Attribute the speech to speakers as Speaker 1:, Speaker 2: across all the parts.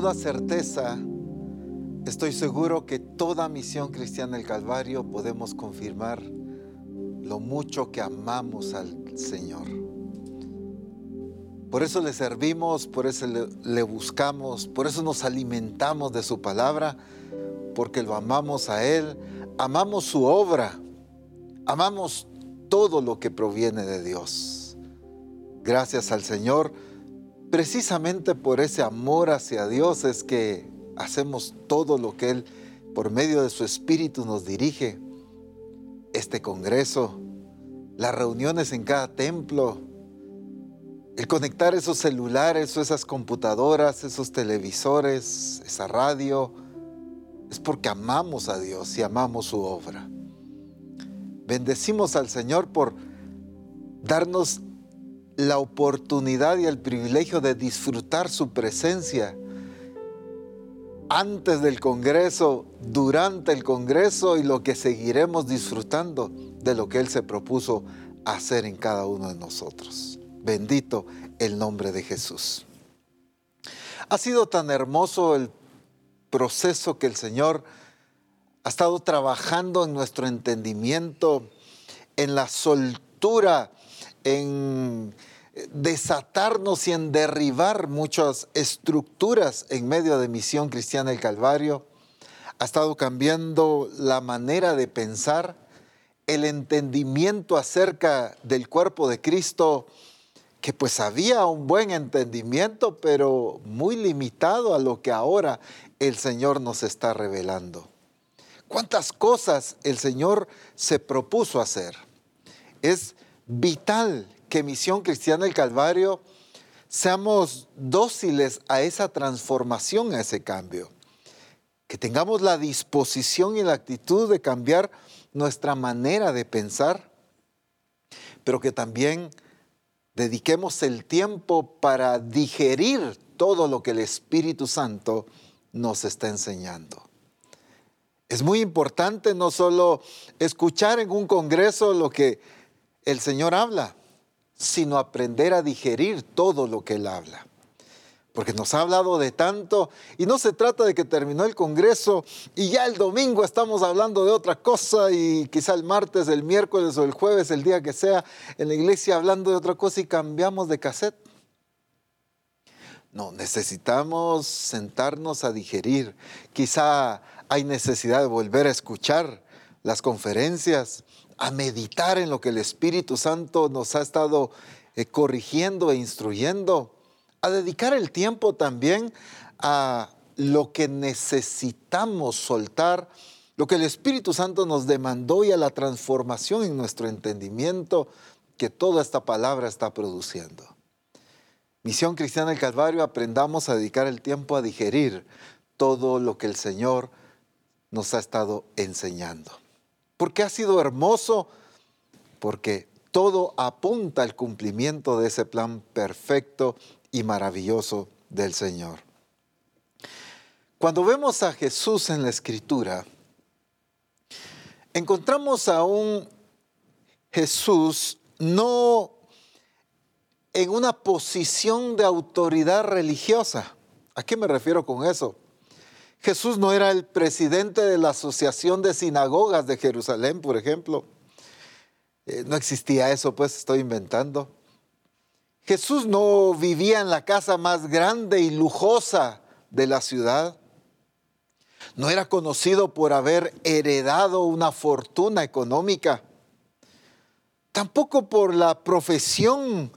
Speaker 1: toda certeza, estoy seguro que toda misión cristiana del Calvario podemos confirmar lo mucho que amamos al Señor. Por eso le servimos, por eso le, buscamos, por eso nos alimentamos de su palabra, porque lo amamos a Él, amamos su obra, amamos todo lo que proviene de Dios. Gracias al Señor, precisamente por ese amor hacia Dios es que hacemos todo lo que Él, por medio de su Espíritu, nos dirige. Este Congreso, las reuniones en cada templo, el conectar esos celulares o esas computadoras, esos televisores, esa radio, es porque amamos a Dios y amamos su obra. Bendecimos al Señor por darnos la oportunidad y el privilegio de disfrutar su presencia antes del Congreso, durante el Congreso y lo que seguiremos disfrutando de lo que Él se propuso hacer en cada uno de nosotros. Bendito el nombre de Jesús. Ha sido tan hermoso el proceso que el Señor ha estado trabajando en nuestro entendimiento, en la soltura, en desatarnos y en derribar muchas estructuras en medio de Misión Cristiana del Calvario. Ha estado cambiando la manera de pensar, el entendimiento acerca del cuerpo de Cristo que pues había un buen entendimiento, pero muy limitado a lo que ahora el Señor nos está revelando. ¿Cuántas cosas el Señor se propuso hacer? Es vital que Misión Cristiana del Calvario seamos dóciles a esa transformación, a ese cambio. Que tengamos la disposición y la actitud de cambiar nuestra manera de pensar, pero que también dediquemos el tiempo para digerir todo lo que el Espíritu Santo nos está enseñando. Es muy importante no solo escuchar en un congreso lo que el Señor habla, sino aprender a digerir todo lo que Él habla porque nos ha hablado de tanto y no se trata de que terminó el Congreso y ya el domingo estamos hablando de otra cosa y quizá el martes, el miércoles o el jueves, el día que sea, en la iglesia hablando de otra cosa y cambiamos de cassette. No, necesitamos sentarnos a digerir. Quizá hay necesidad de volver a escuchar las conferencias, a meditar en lo que el Espíritu Santo nos ha estado eh, corrigiendo e instruyendo a dedicar el tiempo también a lo que necesitamos soltar, lo que el Espíritu Santo nos demandó y a la transformación en nuestro entendimiento que toda esta palabra está produciendo. Misión Cristiana del Calvario, aprendamos a dedicar el tiempo a digerir todo lo que el Señor nos ha estado enseñando. Porque ha sido hermoso, porque todo apunta al cumplimiento de ese plan perfecto y maravilloso del Señor. Cuando vemos a Jesús en la escritura, encontramos a un Jesús no en una posición de autoridad religiosa. ¿A qué me refiero con eso? Jesús no era el presidente de la Asociación de Sinagogas de Jerusalén, por ejemplo. Eh, no existía eso, pues estoy inventando. Jesús no vivía en la casa más grande y lujosa de la ciudad. No era conocido por haber heredado una fortuna económica. Tampoco por la profesión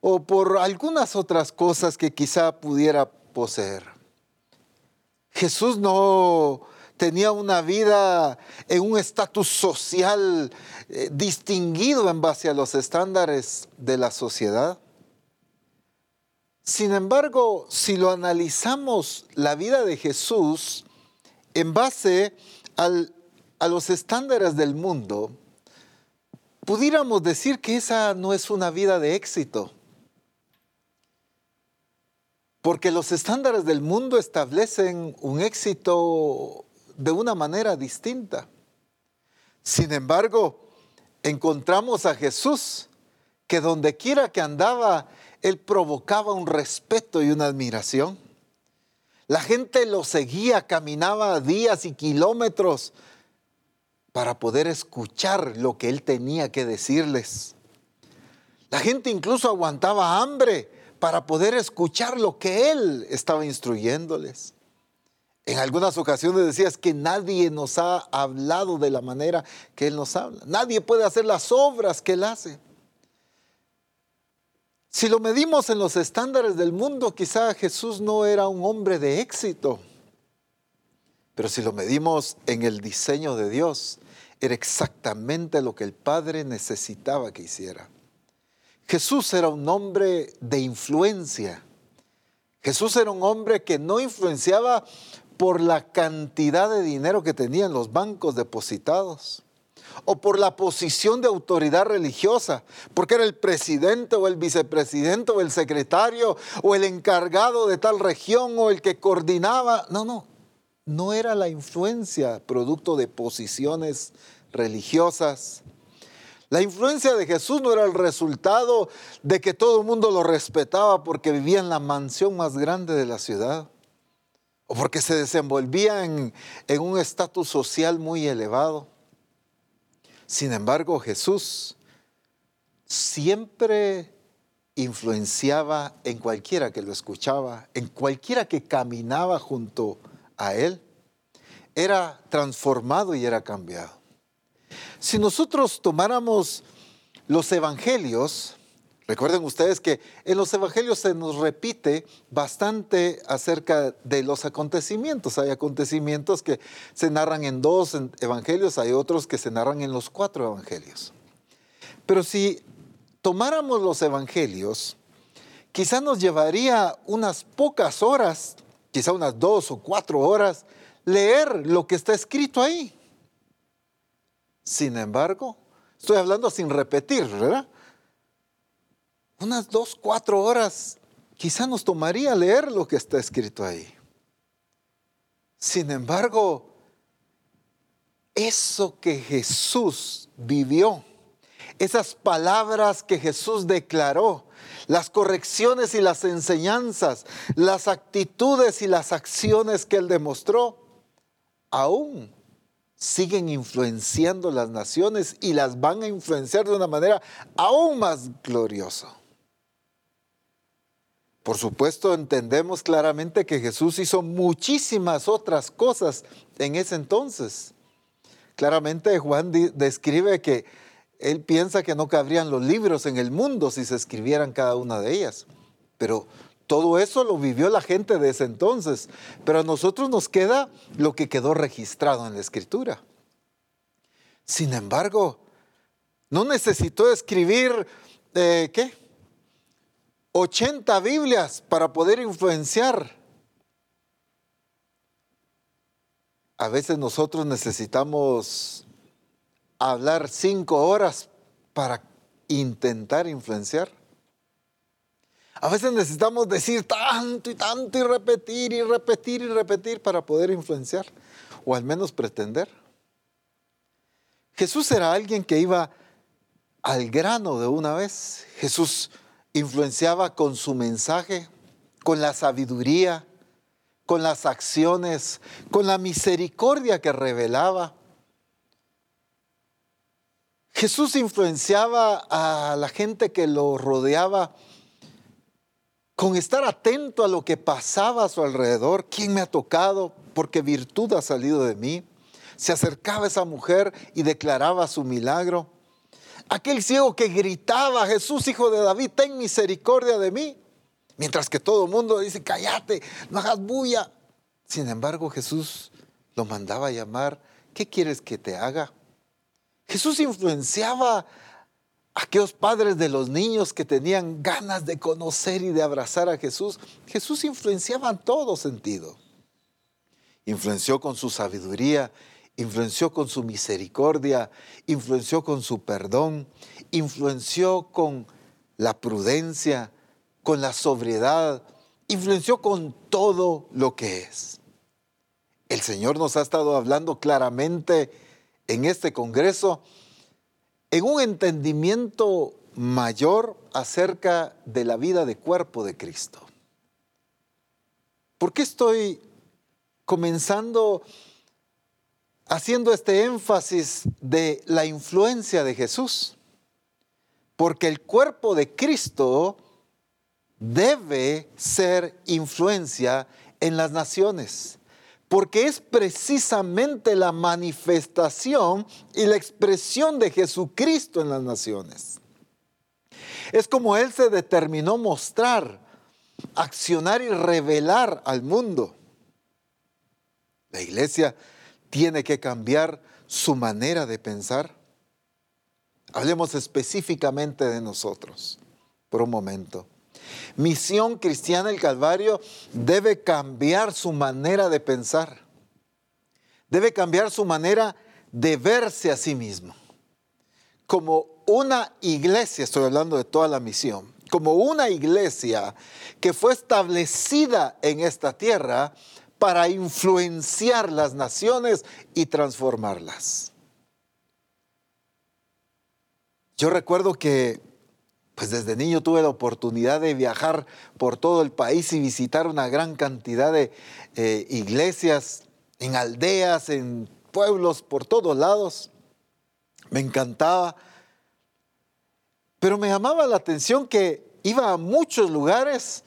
Speaker 1: o por algunas otras cosas que quizá pudiera poseer. Jesús no tenía una vida en un estatus social eh, distinguido en base a los estándares de la sociedad. Sin embargo, si lo analizamos la vida de Jesús en base a los estándares del mundo, pudiéramos decir que esa no es una vida de éxito. Porque los estándares del mundo establecen un éxito de una manera distinta. Sin embargo, encontramos a Jesús que donde quiera que andaba, él provocaba un respeto y una admiración. La gente lo seguía, caminaba días y kilómetros para poder escuchar lo que él tenía que decirles. La gente incluso aguantaba hambre para poder escuchar lo que él estaba instruyéndoles. En algunas ocasiones decías que nadie nos ha hablado de la manera que Él nos habla. Nadie puede hacer las obras que Él hace. Si lo medimos en los estándares del mundo, quizá Jesús no era un hombre de éxito. Pero si lo medimos en el diseño de Dios, era exactamente lo que el Padre necesitaba que hiciera. Jesús era un hombre de influencia. Jesús era un hombre que no influenciaba por la cantidad de dinero que tenían los bancos depositados o por la posición de autoridad religiosa, porque era el presidente o el vicepresidente o el secretario o el encargado de tal región o el que coordinaba. No, no, no era la influencia producto de posiciones religiosas. La influencia de Jesús no era el resultado de que todo el mundo lo respetaba porque vivía en la mansión más grande de la ciudad o porque se desenvolvía en, un estatus social muy elevado. Sin embargo, Jesús siempre influenciaba en cualquiera que lo escuchaba, en cualquiera que caminaba junto a él. Era transformado y era cambiado. Si nosotros tomáramos los evangelios, Recuerden ustedes que en los evangelios se nos repite bastante acerca de los acontecimientos. Hay acontecimientos que se narran en dos evangelios, hay otros que se narran en los cuatro evangelios. Pero si tomáramos los evangelios, quizá nos llevaría unas pocas horas, quizá unas dos o cuatro horas, leer lo que está escrito ahí. Sin embargo, estoy hablando sin repetir, ¿verdad? unas dos, cuatro horas quizá nos tomaría leer lo que está escrito ahí. Sin embargo, eso que Jesús vivió, esas palabras que Jesús declaró, las correcciones y las enseñanzas, las actitudes y las acciones que él demostró, aún siguen influenciando las naciones y las van a influenciar de una manera aún más gloriosa. Por supuesto, entendemos claramente que Jesús hizo muchísimas otras cosas en ese entonces. Claramente Juan describe que él piensa que no cabrían los libros en el mundo si se escribieran cada una de ellas. Pero todo eso lo vivió la gente de ese entonces. Pero a nosotros nos queda lo que quedó registrado en la escritura. Sin embargo, no necesitó escribir, eh, ¿qué? 80 Biblias para poder influenciar. A veces nosotros necesitamos hablar cinco horas para intentar influenciar. A veces necesitamos decir tanto y tanto y repetir y repetir y repetir para poder influenciar, o al menos pretender. Jesús era alguien que iba al grano de una vez. Jesús influenciaba con su mensaje, con la sabiduría, con las acciones, con la misericordia que revelaba. Jesús influenciaba a la gente que lo rodeaba con estar atento a lo que pasaba a su alrededor. ¿Quién me ha tocado? Porque virtud ha salido de mí. Se acercaba esa mujer y declaraba su milagro. Aquel ciego que gritaba, Jesús, hijo de David, ten misericordia de mí. Mientras que todo el mundo dice, cállate, no hagas bulla. Sin embargo, Jesús lo mandaba a llamar, ¿qué quieres que te haga? Jesús influenciaba aquellos padres de los niños que tenían ganas de conocer y de abrazar a Jesús. Jesús influenciaba en todo sentido. Influenció con su sabiduría, influenció con su misericordia, influenció con su perdón, influenció con la prudencia, con la sobriedad, influenció con todo lo que es. El Señor nos ha estado hablando claramente en este Congreso en un entendimiento mayor acerca de la vida de cuerpo de Cristo. ¿Por qué estoy comenzando haciendo este énfasis de la influencia de Jesús? Porque el cuerpo de Cristo debe ser influencia en las naciones, porque es precisamente la manifestación y la expresión de Jesucristo en las naciones. Es como Él se determinó mostrar, accionar y revelar al mundo. La iglesia tiene que cambiar su manera de pensar. Hablemos específicamente de nosotros por un momento. Misión Cristiana el Calvario debe cambiar su manera de pensar. Debe cambiar su manera de verse a sí mismo. Como una iglesia, estoy hablando de toda la misión, como una iglesia que fue establecida en esta tierra para influenciar las naciones y transformarlas. Yo recuerdo que pues desde niño tuve la oportunidad de viajar por todo el país y visitar una gran cantidad de eh, iglesias en aldeas, en pueblos, por todos lados. Me encantaba. Pero me llamaba la atención que iba a muchos lugares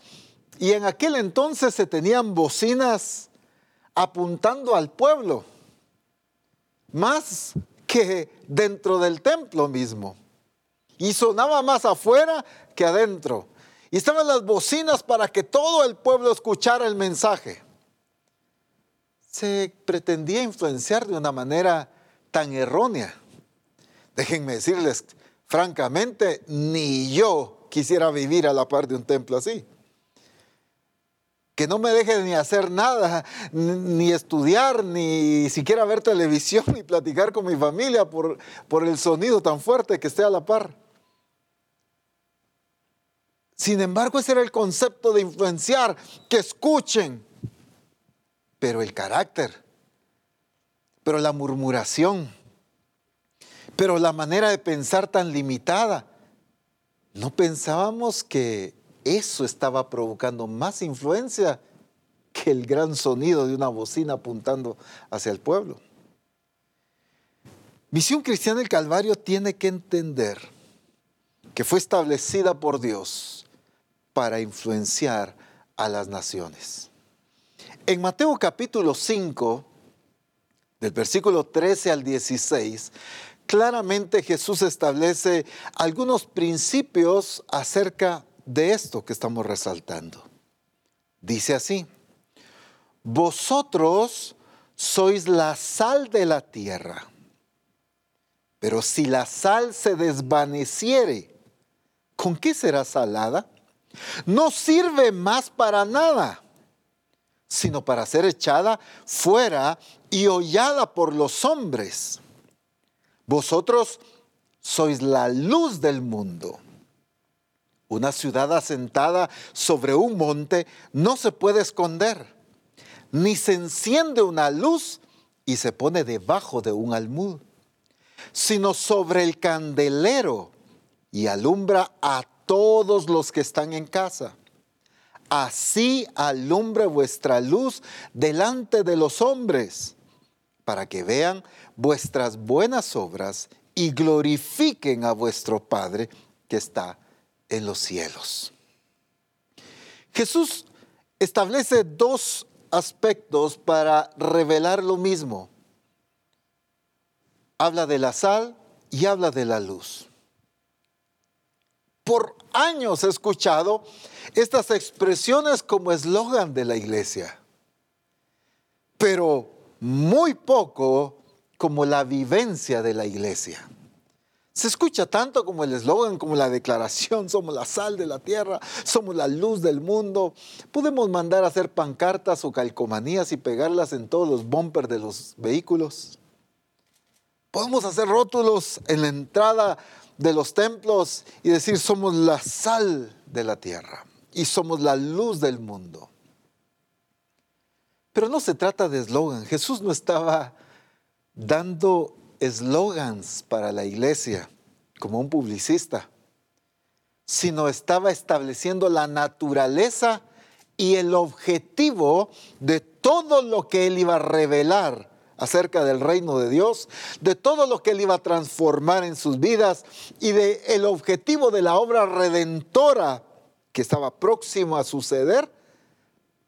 Speaker 1: y en aquel entonces se tenían bocinas apuntando al pueblo, más que dentro del templo mismo y sonaba más afuera que adentro. Y estaban las bocinas para que todo el pueblo escuchara el mensaje. Se pretendía influenciar de una manera tan errónea. Déjenme decirles, francamente, ni yo quisiera vivir a la par de un templo así. Que no me deje ni hacer nada, ni estudiar, ni siquiera ver televisión, ni platicar con mi familia por, por el sonido tan fuerte que esté a la par. Sin embargo, ese era el concepto de influenciar, que escuchen. Pero el carácter, pero la murmuración, pero la manera de pensar tan limitada, no pensábamos que eso estaba provocando más influencia que el gran sonido de una bocina apuntando hacia el pueblo. Misión Cristiana del Calvario tiene que entender que fue establecida por Dios para influenciar a las naciones. En Mateo capítulo 5, del versículo 13 al 16, claramente Jesús establece algunos principios acerca de esto que estamos resaltando. Dice así, vosotros sois la sal de la tierra, pero si la sal se desvaneciere, ¿con qué será salada? No sirve más para nada, sino para ser echada fuera y hollada por los hombres. Vosotros sois la luz del mundo. Una ciudad asentada sobre un monte no se puede esconder, ni se enciende una luz y se pone debajo de un almud, sino sobre el candelero y alumbra a todos los que están en casa. Así alumbre vuestra luz delante de los hombres, para que vean vuestras buenas obras y glorifiquen a vuestro Padre que está en los cielos. Jesús establece dos aspectos para revelar lo mismo. Habla de la sal y habla de la luz por años he escuchado estas expresiones como eslogan de la iglesia, pero muy poco como la vivencia de la iglesia. Se escucha tanto como el eslogan, como la declaración, somos la sal de la tierra, somos la luz del mundo. Podemos mandar a hacer pancartas o calcomanías y pegarlas en todos los bumpers de los vehículos. Podemos hacer rótulos en la entrada de los templos y decir somos la sal de la tierra y somos la luz del mundo. Pero no se trata de eslogan. Jesús no estaba dando eslogans para la iglesia como un publicista, sino estaba estableciendo la naturaleza y el objetivo de todo lo que él iba a revelar acerca del reino de Dios, de todo lo que él iba a transformar en sus vidas y de el objetivo de la obra redentora que estaba próximo a suceder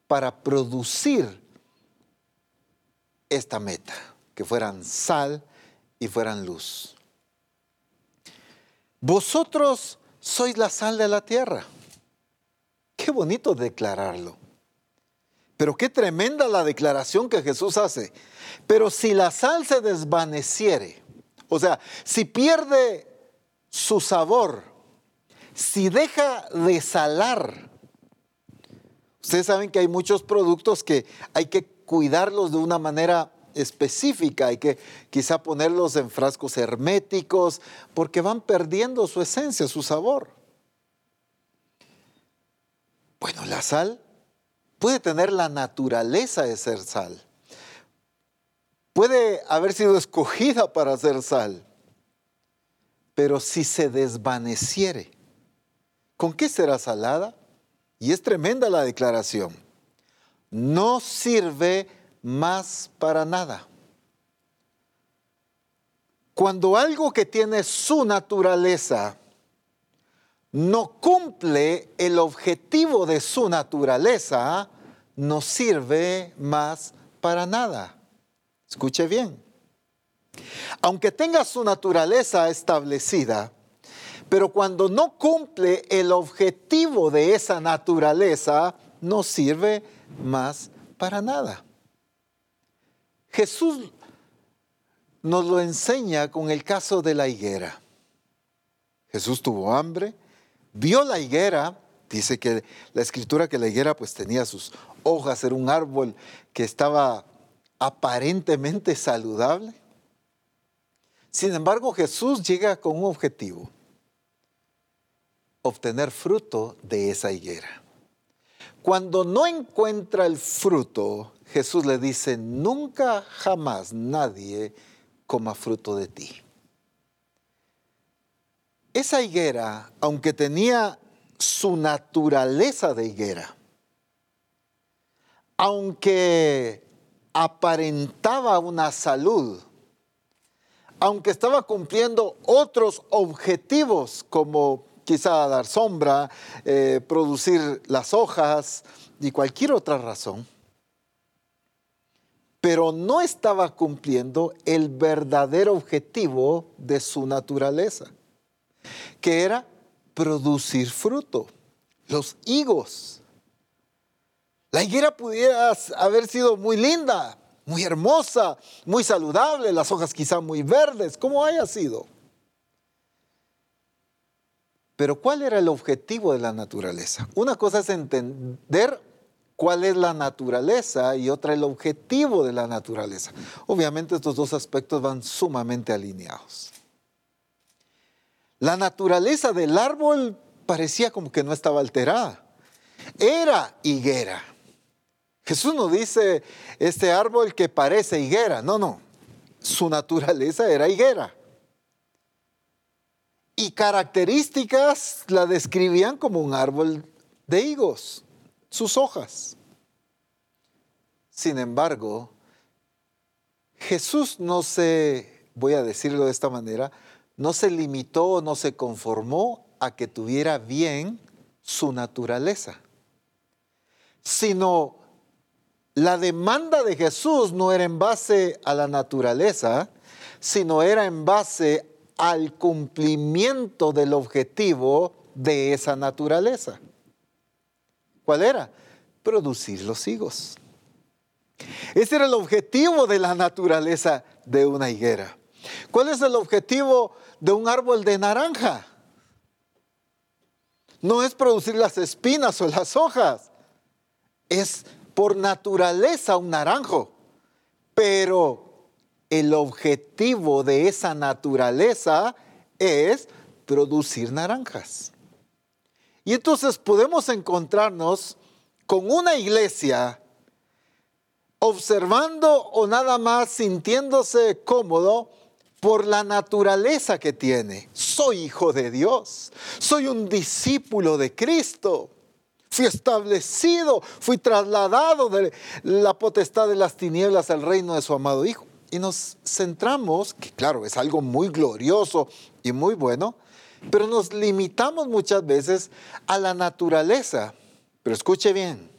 Speaker 1: para producir esta meta, que fueran sal y fueran luz. Vosotros sois la sal de la tierra. Qué bonito declararlo. Pero qué tremenda la declaración que Jesús hace. Pero si la sal se desvaneciere, o sea, si pierde su sabor, si deja de salar, ustedes saben que hay muchos productos que hay que cuidarlos de una manera específica, hay que quizá ponerlos en frascos herméticos, porque van perdiendo su esencia, su sabor. Bueno, la sal puede tener la naturaleza de ser sal. Puede haber sido escogida para ser sal. Pero si se desvaneciere, ¿con qué será salada? Y es tremenda la declaración. No sirve más para nada. Cuando algo que tiene su naturaleza no cumple el objetivo de su naturaleza, no sirve más para nada. Escuche bien. Aunque tenga su naturaleza establecida, pero cuando no cumple el objetivo de esa naturaleza, no sirve más para nada. Jesús nos lo enseña con el caso de la higuera. Jesús tuvo hambre, vio la higuera, dice que la escritura que la higuera pues tenía sus hojas, era un árbol que estaba aparentemente saludable. Sin embargo, Jesús llega con un objetivo, obtener fruto de esa higuera. Cuando no encuentra el fruto, Jesús le dice, nunca jamás nadie coma fruto de ti. Esa higuera, aunque tenía su naturaleza de higuera, aunque aparentaba una salud, aunque estaba cumpliendo otros objetivos como quizá dar sombra, eh, producir las hojas y cualquier otra razón, pero no estaba cumpliendo el verdadero objetivo de su naturaleza que era producir fruto, los higos. La higuera pudiera haber sido muy linda, muy hermosa, muy saludable, las hojas quizá muy verdes, como haya sido. Pero ¿cuál era el objetivo de la naturaleza? Una cosa es entender cuál es la naturaleza y otra el objetivo de la naturaleza. Obviamente estos dos aspectos van sumamente alineados. La naturaleza del árbol parecía como que no estaba alterada. Era higuera. Jesús no dice este árbol que parece higuera. No, no. Su naturaleza era higuera. Y características la describían como un árbol de higos, sus hojas. Sin embargo, Jesús no se, voy a decirlo de esta manera, no se limitó, no se conformó a que tuviera bien su naturaleza, sino la demanda de Jesús no era en base a la naturaleza, sino era en base al cumplimiento del objetivo de esa naturaleza. ¿Cuál era? Producir los higos. Ese era el objetivo de la naturaleza de una higuera. ¿Cuál es el objetivo de un árbol de naranja? No es producir las espinas o las hojas. Es por naturaleza un naranjo. Pero el objetivo de esa naturaleza es producir naranjas. Y entonces podemos encontrarnos con una iglesia observando o nada más sintiéndose cómodo por la naturaleza que tiene. Soy hijo de Dios, soy un discípulo de Cristo. Fui establecido, fui trasladado de la potestad de las tinieblas al reino de su amado Hijo. Y nos centramos, que claro, es algo muy glorioso y muy bueno, pero nos limitamos muchas veces a la naturaleza. Pero escuche bien,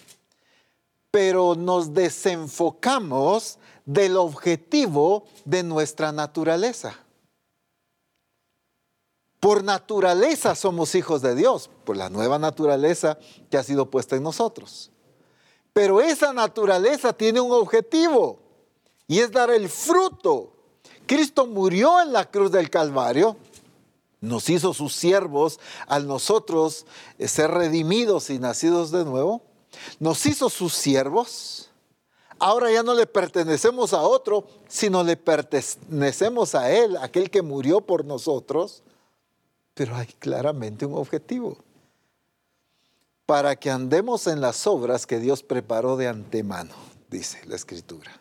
Speaker 1: pero nos desenfocamos del objetivo de nuestra naturaleza. Por naturaleza somos hijos de Dios, por la nueva naturaleza que ha sido puesta en nosotros. Pero esa naturaleza tiene un objetivo y es dar el fruto. Cristo murió en la cruz del Calvario, nos hizo sus siervos al nosotros ser redimidos y nacidos de nuevo, nos hizo sus siervos Ahora ya no le pertenecemos a otro, sino le pertenecemos a Él, aquel que murió por nosotros. Pero hay claramente un objetivo. Para que andemos en las obras que Dios preparó de antemano, dice la Escritura.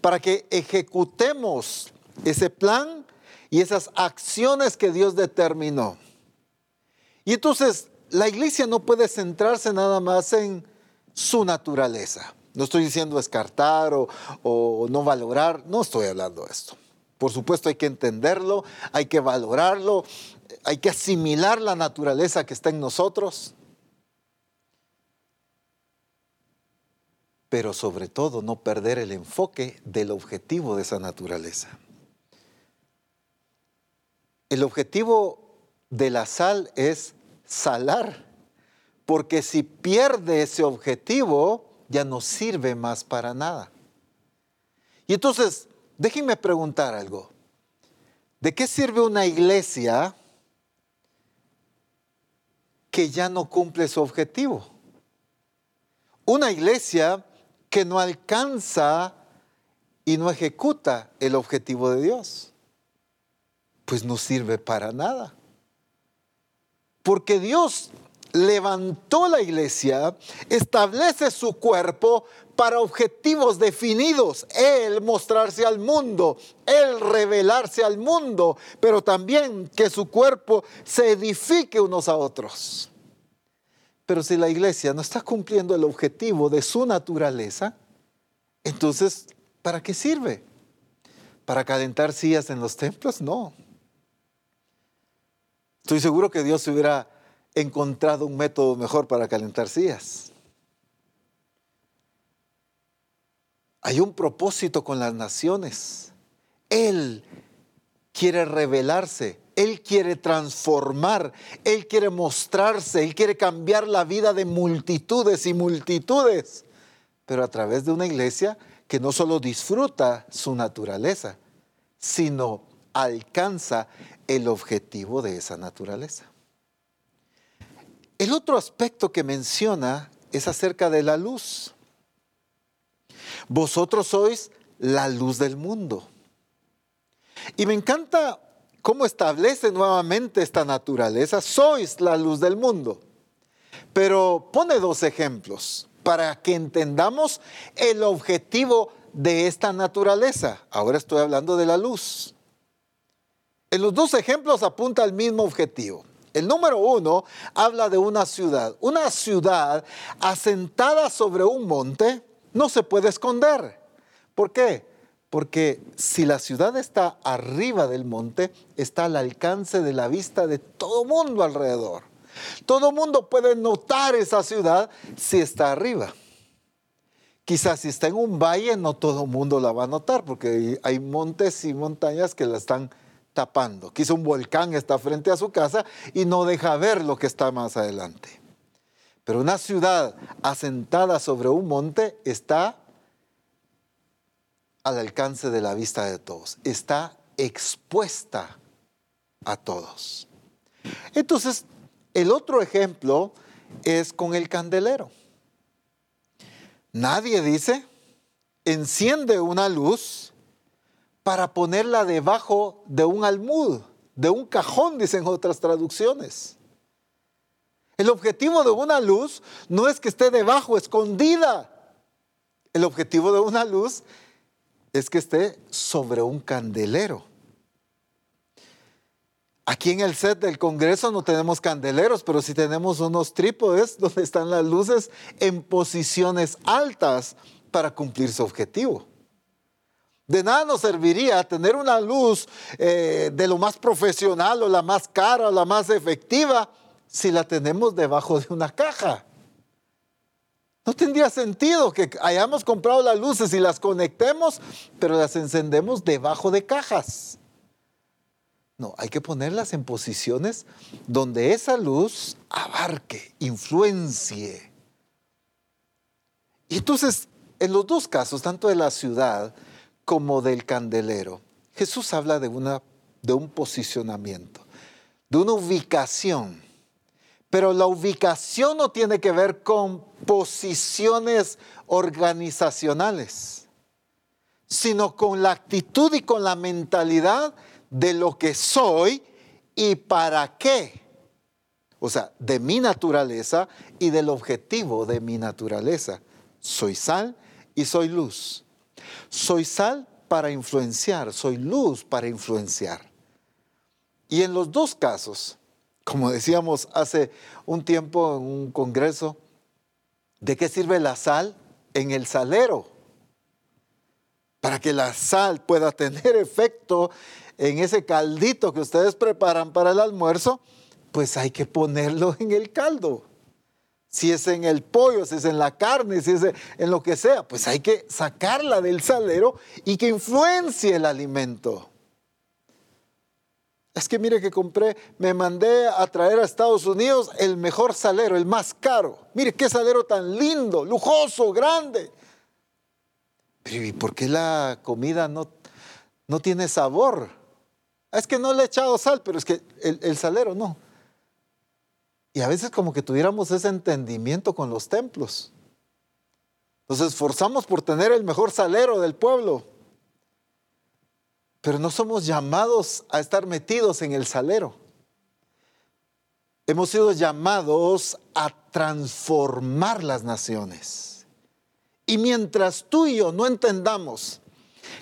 Speaker 1: Para que ejecutemos ese plan y esas acciones que Dios determinó. Y entonces la iglesia no puede centrarse nada más en su naturaleza. No estoy diciendo descartar o, no valorar, no estoy hablando de esto. Por supuesto hay que entenderlo, hay que valorarlo, hay que asimilar la naturaleza que está en nosotros. Pero sobre todo no perder el enfoque del objetivo de esa naturaleza. El objetivo de la sal es salar, porque si pierde ese objetivo, ya no sirve más para nada. Y entonces, déjenme preguntar algo. ¿De qué sirve una iglesia que ya no cumple su objetivo? Una iglesia que no alcanza y no ejecuta el objetivo de Dios. Pues no sirve para nada. Porque Dios levantó la iglesia, establece su cuerpo para objetivos definidos. Él mostrarse al mundo, Él revelarse al mundo, pero también que su cuerpo se edifique unos a otros. Pero si la iglesia no está cumpliendo el objetivo de su naturaleza, entonces, ¿para qué sirve? ¿Para calentar sillas en los templos? No. Estoy seguro que Dios hubiera encontrado un método mejor para calentar sillas. Hay un propósito con las naciones. Él quiere revelarse, Él quiere transformar, Él quiere mostrarse, Él quiere cambiar la vida de multitudes y multitudes, pero a través de una iglesia que no solo disfruta su naturaleza, sino alcanza el objetivo de esa naturaleza. El otro aspecto que menciona es acerca de la luz. Vosotros sois la luz del mundo. Y me encanta cómo establece nuevamente esta naturaleza. Sois la luz del mundo. Pero pone dos ejemplos para que entendamos el objetivo de esta naturaleza. Ahora estoy hablando de la luz. En los dos ejemplos apunta al mismo objetivo. El número uno habla de una ciudad. Una ciudad asentada sobre un monte no se puede esconder. ¿Por qué? Porque si la ciudad está arriba del monte, está al alcance de la vista de todo mundo alrededor. Todo mundo puede notar esa ciudad si está arriba. Quizás si está en un valle, no todo mundo la va a notar, porque hay montes y montañas que la están tapando. Quizá un volcán está frente a su casa y no deja ver lo que está más adelante. Pero una ciudad asentada sobre un monte está al alcance de la vista de todos, está expuesta a todos. Entonces, el otro ejemplo es con el candelero. Nadie dice, enciende una luz para ponerla debajo de un almud, de un cajón, dicen otras traducciones. El objetivo de una luz no es que esté debajo, escondida. El objetivo de una luz es que esté sobre un candelero. Aquí en el set del Congreso no tenemos candeleros, pero sí tenemos unos trípodes donde están las luces en posiciones altas para cumplir su objetivo. De nada nos serviría tener una luz eh, de lo más profesional o la más cara o la más efectiva si la tenemos debajo de una caja. No tendría sentido que hayamos comprado las luces y las conectemos, pero las encendemos debajo de cajas. No, hay que ponerlas en posiciones donde esa luz abarque, influencie. Y entonces, en los dos casos, tanto de la ciudad como del candelero, Jesús habla de, una, de un posicionamiento, de una ubicación. Pero la ubicación no tiene que ver con posiciones organizacionales, sino con la actitud y con la mentalidad de lo que soy y para qué. O sea, de mi naturaleza y del objetivo de mi naturaleza. Soy sal y soy luz. Soy sal para influenciar, soy luz para influenciar. Y en los dos casos, como decíamos hace un tiempo en un congreso, ¿de qué sirve la sal en el salero? Para que la sal pueda tener efecto en ese caldito que ustedes preparan para el almuerzo, pues hay que ponerlo en el caldo. Si es en el pollo, si es en la carne, si es en lo que sea, pues hay que sacarla del salero y que influencie el alimento. Es que mire que compré, me mandé a traer a Estados Unidos el mejor salero, el más caro. Mire qué salero tan lindo, lujoso, grande. Pero ¿y por qué la comida no, no tiene sabor? Es que no le he echado sal, pero es que el, salero no. Y a veces como que tuviéramos ese entendimiento con los templos. Nos esforzamos por tener el mejor salero del pueblo, pero no somos llamados a estar metidos en el salero. Hemos sido llamados a transformar las naciones. Y mientras tú y yo no entendamos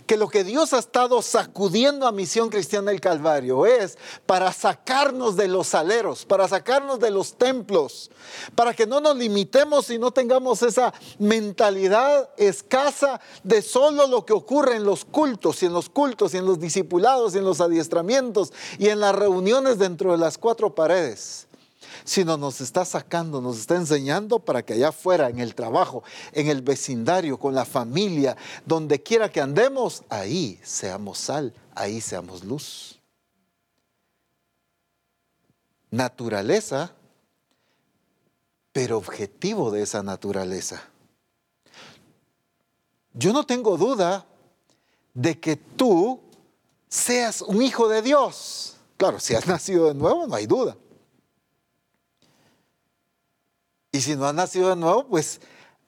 Speaker 1: que lo que Dios ha estado sacudiendo a Misión Cristiana del Calvario es para sacarnos de los aleros, para sacarnos de los templos, para que no nos limitemos y no tengamos esa mentalidad escasa de solo lo que ocurre en los cultos y en los cultos y en los discipulados y en los adiestramientos y en las reuniones dentro de las cuatro paredes sino nos está sacando, nos está enseñando para que allá afuera, en el trabajo, en el vecindario, con la familia, donde quiera que andemos, ahí seamos sal, ahí seamos luz. Naturaleza, pero objetivo de esa naturaleza. Yo no tengo duda de que tú seas un hijo de Dios. Claro, si has nacido de nuevo, no hay duda. Y si no has nacido de nuevo, pues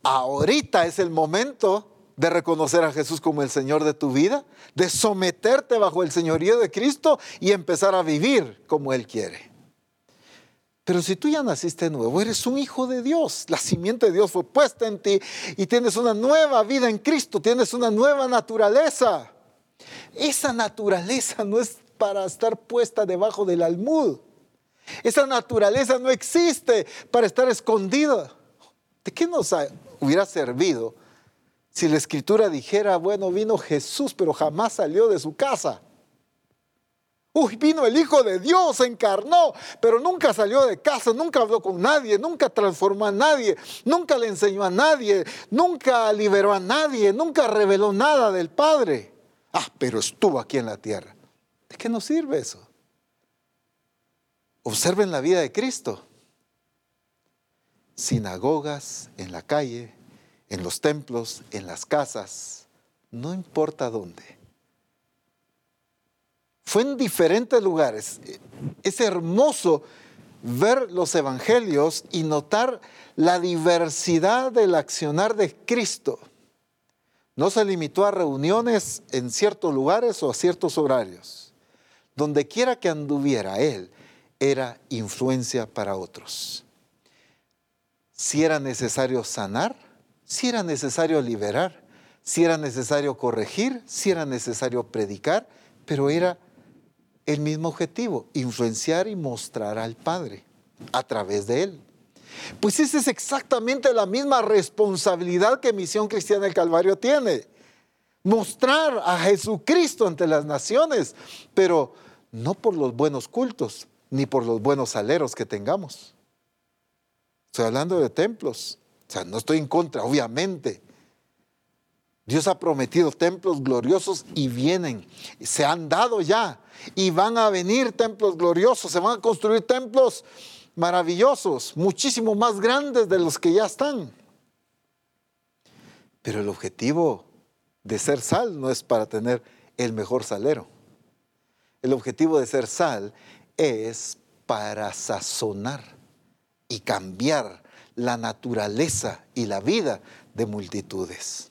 Speaker 1: ahorita es el momento de reconocer a Jesús como el Señor de tu vida, de someterte bajo el señorío de Cristo y empezar a vivir como Él quiere. Pero si tú ya naciste de nuevo, eres un hijo de Dios, la simiente de Dios fue puesta en ti y tienes una nueva vida en Cristo, tienes una nueva naturaleza. Esa naturaleza no es para estar puesta debajo del almud. Esa naturaleza no existe para estar escondida. ¿De qué nos hubiera servido si la escritura dijera, bueno, vino Jesús, pero jamás salió de su casa? Uy, vino el Hijo de Dios, se encarnó, pero nunca salió de casa, nunca habló con nadie, nunca transformó a nadie, nunca le enseñó a nadie, nunca liberó a nadie, nunca reveló nada del Padre. Ah, pero estuvo aquí en la tierra. ¿De qué nos sirve eso? Observen la vida de Cristo. Sinagogas en la calle, en los templos, en las casas, no importa dónde. Fue en diferentes lugares. Es hermoso ver los evangelios y notar la diversidad del accionar de Cristo. No se limitó a reuniones en ciertos lugares o a ciertos horarios. Donde quiera que anduviera Él, era influencia para otros. Si era necesario sanar, si era necesario liberar, si era necesario corregir, si era necesario predicar, pero era el mismo objetivo, influenciar y mostrar al Padre a través de Él. Pues esa es exactamente la misma responsabilidad que Misión Cristiana del Calvario tiene. Mostrar a Jesucristo ante las naciones, pero no por los buenos cultos, ni por los buenos saleros que tengamos. Estoy hablando de templos. O sea, no estoy en contra, obviamente. Dios ha prometido templos gloriosos y vienen, se han dado ya y van a venir templos gloriosos, se van a construir templos maravillosos, muchísimo más grandes de los que ya están. Pero el objetivo de ser sal no es para tener el mejor salero. El objetivo de ser sal es para sazonar y cambiar la naturaleza y la vida de multitudes.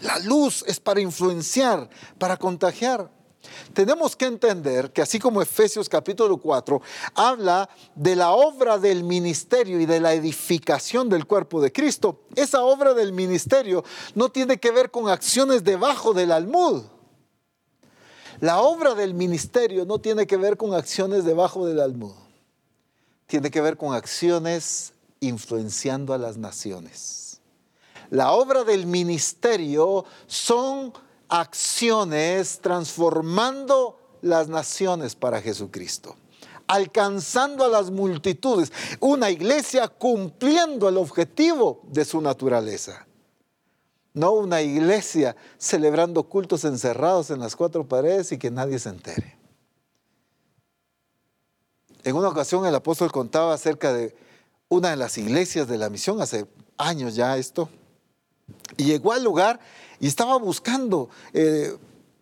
Speaker 1: La luz es para influenciar, para contagiar. Tenemos que entender que así como Efesios capítulo 4 habla de la obra del ministerio y de la edificación del cuerpo de Cristo, esa obra del ministerio no tiene que ver con acciones debajo del almud. La obra del ministerio no tiene que ver con acciones debajo del almud. Tiene que ver con acciones influenciando a las naciones. La obra del ministerio son acciones transformando las naciones para Jesucristo, alcanzando a las multitudes, una iglesia cumpliendo el objetivo de su naturaleza. No una iglesia celebrando cultos encerrados en las cuatro paredes y que nadie se entere. En una ocasión el apóstol contaba acerca de una de las iglesias de la misión, hace años ya esto, y llegó al lugar y estaba buscando. Eh,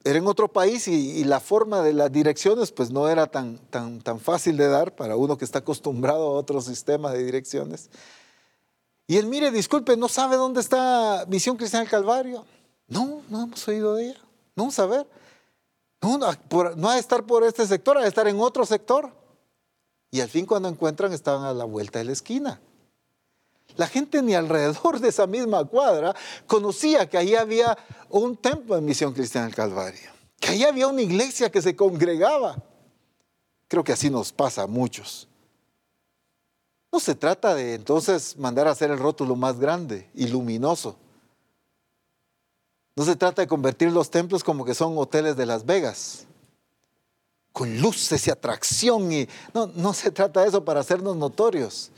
Speaker 1: era en otro país y, la forma de las direcciones pues no era tan, tan, tan fácil de dar para uno que está acostumbrado a otro sistema de direcciones. Y él, mire, disculpe, ¿no sabe dónde está Misión Cristiana del Calvario? No, no hemos oído de ella. No vamos a ver. No, no, ha de estar por este sector, ha de estar en otro sector. Y al fin cuando encuentran estaban a la vuelta de la esquina. La gente ni alrededor de esa misma cuadra conocía que ahí había un templo de Misión Cristiana del Calvario, que ahí había una iglesia que se congregaba. Creo que así nos pasa a muchos. No se trata de entonces mandar a hacer el rótulo más grande y luminoso. No se trata de convertir los templos como que son hoteles de Las Vegas, con luces y atracción. Y, no, no se trata de eso para hacernos notorios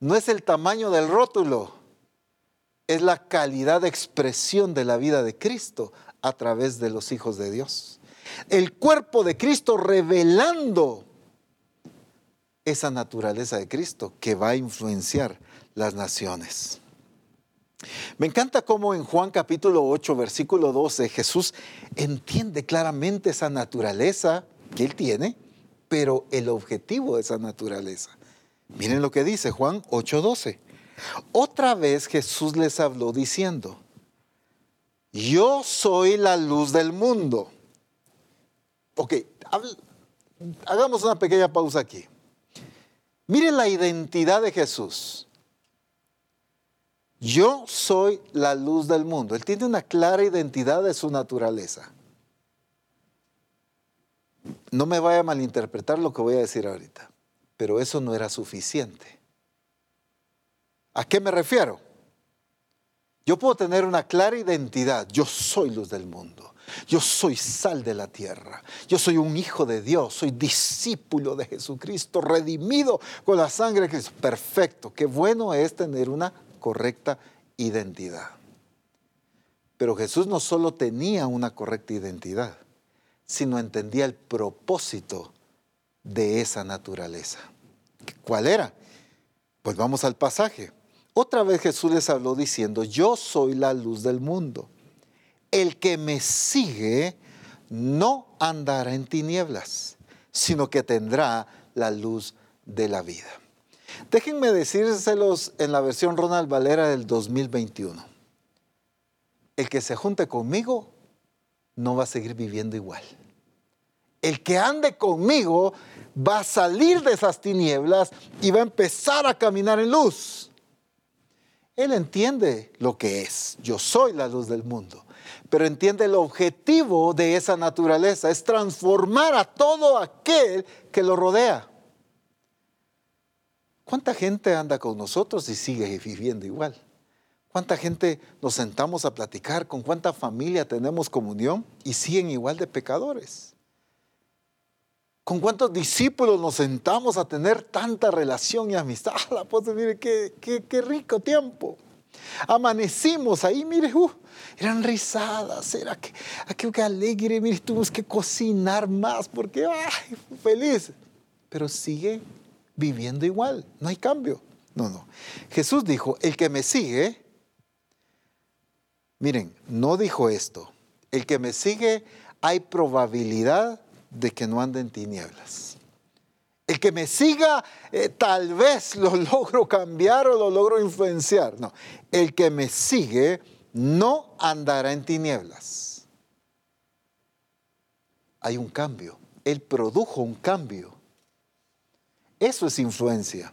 Speaker 1: no es el tamaño del rótulo, es la calidad de expresión de la vida de Cristo a través de los hijos de Dios. El cuerpo de Cristo revelando esa naturaleza de Cristo que va a influenciar las naciones. Me encanta cómo en Juan capítulo 8, versículo 12, Jesús entiende claramente esa naturaleza que él tiene, pero el objetivo de esa naturaleza. Miren lo que dice Juan 8:12. Otra vez Jesús les habló diciendo, yo soy la luz del mundo. Ok, hagamos una pequeña pausa aquí. Miren la identidad de Jesús. Yo soy la luz del mundo. Él tiene una clara identidad de su naturaleza. No me vaya a malinterpretar lo que voy a decir ahorita pero eso no era suficiente. ¿A qué me refiero? Yo puedo tener una clara identidad. Yo soy luz del mundo. Yo soy sal de la tierra. Yo soy un hijo de Dios. Soy discípulo de Jesucristo, redimido con la sangre de Cristo. Perfecto. Qué bueno es tener una correcta identidad. Pero Jesús no solo tenía una correcta identidad, sino entendía el propósito de esa naturaleza. ¿Cuál era? Pues vamos al pasaje. Otra vez Jesús les habló diciendo, yo soy la luz del mundo. El que me sigue no andará en tinieblas, sino que tendrá la luz de la vida. Déjenme decírselos en la versión Ronald Valera del 2021. El que se junte conmigo no va a seguir viviendo igual el que ande conmigo va a salir de esas tinieblas y va a empezar a caminar en luz. Él entiende lo que es. Yo soy la luz del mundo. Pero entiende el objetivo de esa naturaleza. Es transformar a todo aquel que lo rodea. ¿Cuánta gente anda con nosotros y sigue viviendo igual? ¿Cuánta gente nos sentamos a platicar? ¿Con cuánta familia tenemos comunión y siguen igual de pecadores? ¿Con cuántos discípulos nos sentamos a tener tanta relación y amistad? Ah, pues mire, qué, rico tiempo. Amanecimos ahí, mire, uh, eran risadas, era que, aquello que alegre, mire, tuvimos que cocinar más porque, ay, feliz. Pero sigue viviendo igual, no hay cambio. No, no. Jesús dijo, el que me sigue, miren, no dijo esto, el que me sigue hay probabilidad de que no ande en tinieblas. El que me siga, eh, tal vez lo logro cambiar o lo logro influenciar. No, el que me sigue no andará en tinieblas. Hay un cambio. Él produjo un cambio. Eso es influencia.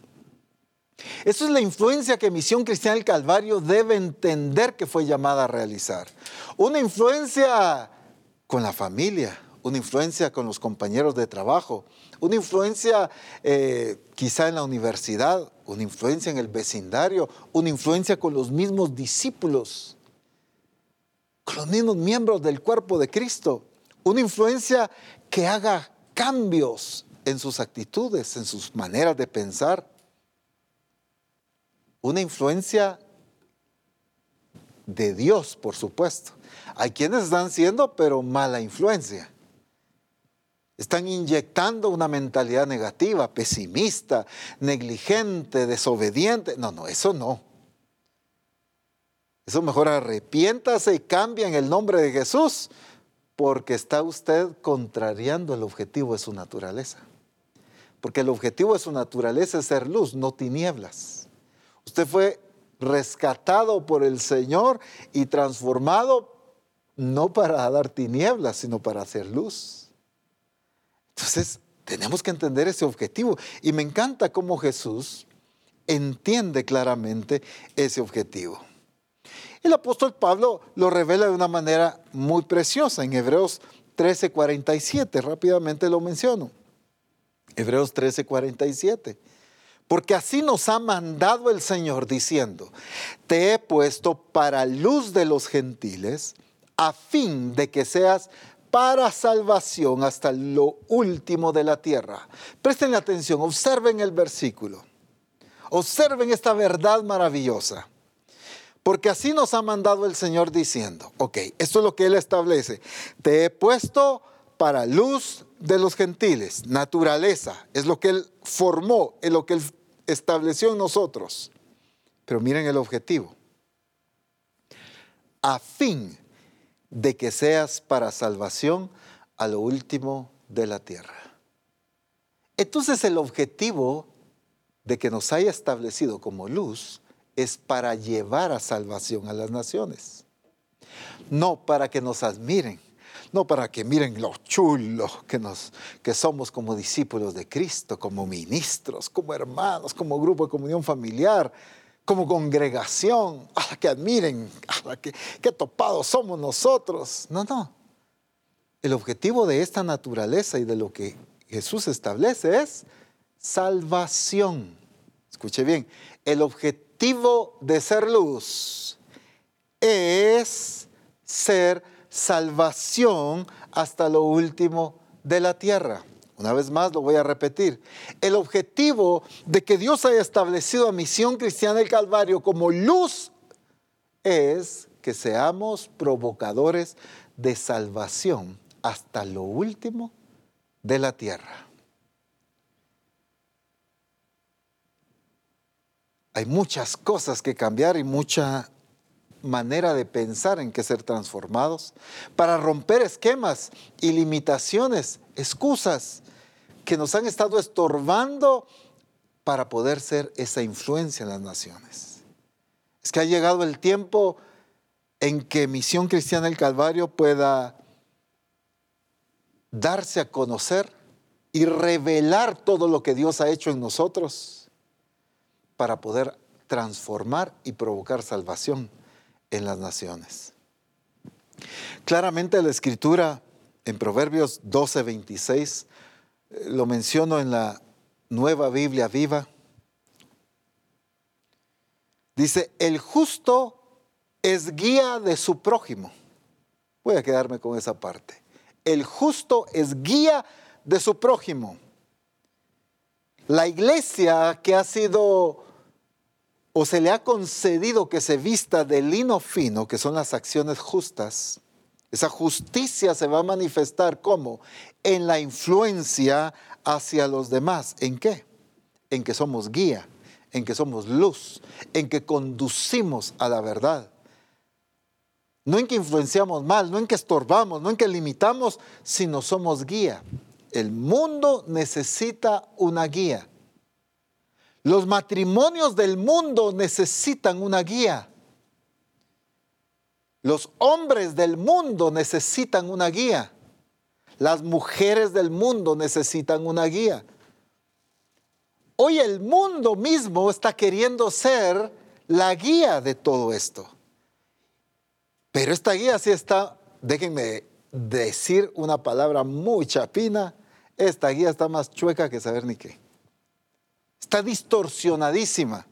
Speaker 1: Eso es la influencia que Misión Cristiana del Calvario debe entender que fue llamada a realizar. Una influencia con la familia, una influencia con los compañeros de trabajo, una influencia eh, quizá en la universidad, una influencia en el vecindario, una influencia con los mismos discípulos, con los mismos miembros del cuerpo de Cristo, una influencia que haga cambios en sus actitudes, en sus maneras de pensar. Una influencia de Dios, por supuesto. Hay quienes están siendo, pero mala influencia. Están inyectando una mentalidad negativa, pesimista, negligente, desobediente. No, no, eso no. Eso mejor arrepiéntase y cambia en el nombre de Jesús, porque está usted contrariando el objetivo de su naturaleza. Porque el objetivo de su naturaleza es ser luz, no tinieblas. Usted fue rescatado por el Señor y transformado no para dar tinieblas, sino para hacer luz. Entonces, tenemos que entender ese objetivo. Y me encanta cómo Jesús entiende claramente ese objetivo. El apóstol Pablo lo revela de una manera muy preciosa en Hebreos 13:47. Rápidamente lo menciono. Hebreos 13, 47. Porque así nos ha mandado el Señor diciendo, te he puesto para luz de los gentiles, a fin de que seas para salvación hasta lo último de la tierra. Presten atención, observen el versículo. Observen esta verdad maravillosa. Porque así nos ha mandado el Señor diciendo, ok, esto es lo que Él establece. Te he puesto para luz de los gentiles, naturaleza, es lo que Él formó, es lo que Él estableció en nosotros. Pero miren el objetivo. A fin de que seas para salvación a lo último de la tierra. Entonces el objetivo de que nos haya establecido como luz es para llevar a salvación a las naciones, no para que nos admiren, no para que miren lo chulo que, nos, que somos como discípulos de Cristo, como ministros, como hermanos, como grupo de comunión familiar, como congregación, a que admiren, a que, qué topados somos nosotros. No, no. El objetivo de esta naturaleza y de lo que Jesús establece es salvación. Escuche bien, el objetivo de ser luz es ser salvación hasta lo último de la tierra. Una vez más lo voy a repetir. El objetivo de que Dios haya establecido a Misión Cristiana del Calvario como luz es que seamos provocadores de salvación hasta lo último de la tierra. Hay muchas cosas que cambiar y mucha manera de pensar en que ser transformados, para romper esquemas y limitaciones, excusas que nos han estado estorbando para poder ser esa influencia en las naciones. Es que ha llegado el tiempo en que Misión Cristiana del Calvario pueda darse a conocer y revelar todo lo que Dios ha hecho en nosotros para poder transformar y provocar salvación en las naciones. Claramente la escritura en Proverbios 12, 26, eh, lo menciono en la nueva Biblia viva, dice, el justo es guía de su prójimo. Voy a quedarme con esa parte. El justo es guía de su prójimo. La iglesia que ha sido o se le ha concedido que se vista de lino fino, que son las acciones justas, esa justicia se va a manifestar como en la influencia hacia los demás. ¿En qué? En que somos guía, en que somos luz, en que conducimos a la verdad. No en que influenciamos mal, no en que estorbamos, no en que limitamos, sino somos guía. El mundo necesita una guía. Los matrimonios del mundo necesitan una guía. Los hombres del mundo necesitan una guía. Las mujeres del mundo necesitan una guía. Hoy el mundo mismo está queriendo ser la guía de todo esto. Pero esta guía sí está, déjenme decir una palabra muy chapina, esta guía está más chueca que saber ni qué está distorsionadísima,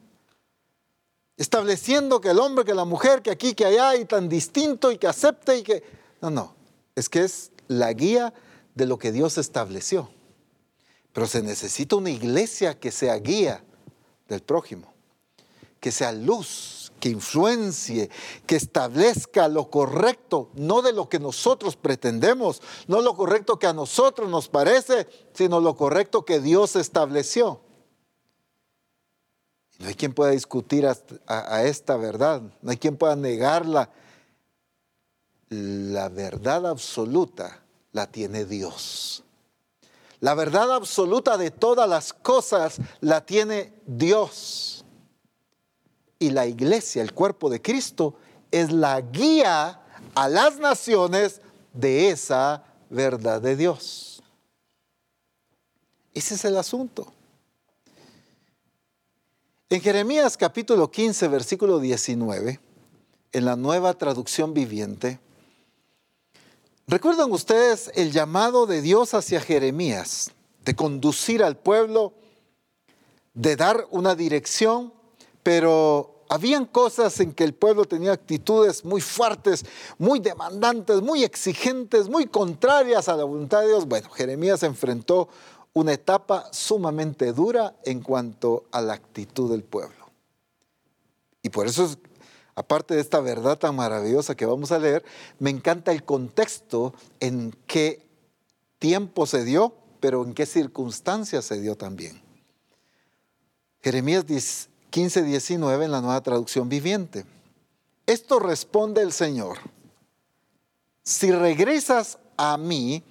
Speaker 1: estableciendo que el hombre, que la mujer, que aquí, que allá, y tan distinto y que acepte y que... No, no, es que es la guía de lo que Dios estableció. Pero se necesita una iglesia que sea guía del prójimo, que sea luz, que influencie, que establezca lo correcto, no de lo que nosotros pretendemos, no lo correcto que a nosotros nos parece, sino lo correcto que Dios estableció. No hay quien pueda discutir a, esta verdad, no hay quien pueda negarla. La verdad absoluta la tiene Dios. La verdad absoluta de todas las cosas la tiene Dios. Y la iglesia, el cuerpo de Cristo, es la guía a las naciones de esa verdad de Dios. Ese es el asunto. En Jeremías capítulo 15, versículo 19, en la nueva traducción viviente, ¿recuerdan ustedes el llamado de Dios hacia Jeremías de conducir al pueblo, de dar una dirección, pero habían cosas en que el pueblo tenía actitudes muy fuertes, muy demandantes, muy exigentes, muy contrarias a la voluntad de Dios. Bueno, Jeremías enfrentó una etapa sumamente dura en cuanto a la actitud del pueblo. Y por eso, aparte de esta verdad tan maravillosa que vamos a leer, me encanta el contexto en qué tiempo se dio, pero en qué circunstancias se dio también. Jeremías 15, 19 en la nueva traducción viviente. Esto responde el Señor. Si regresas a mí,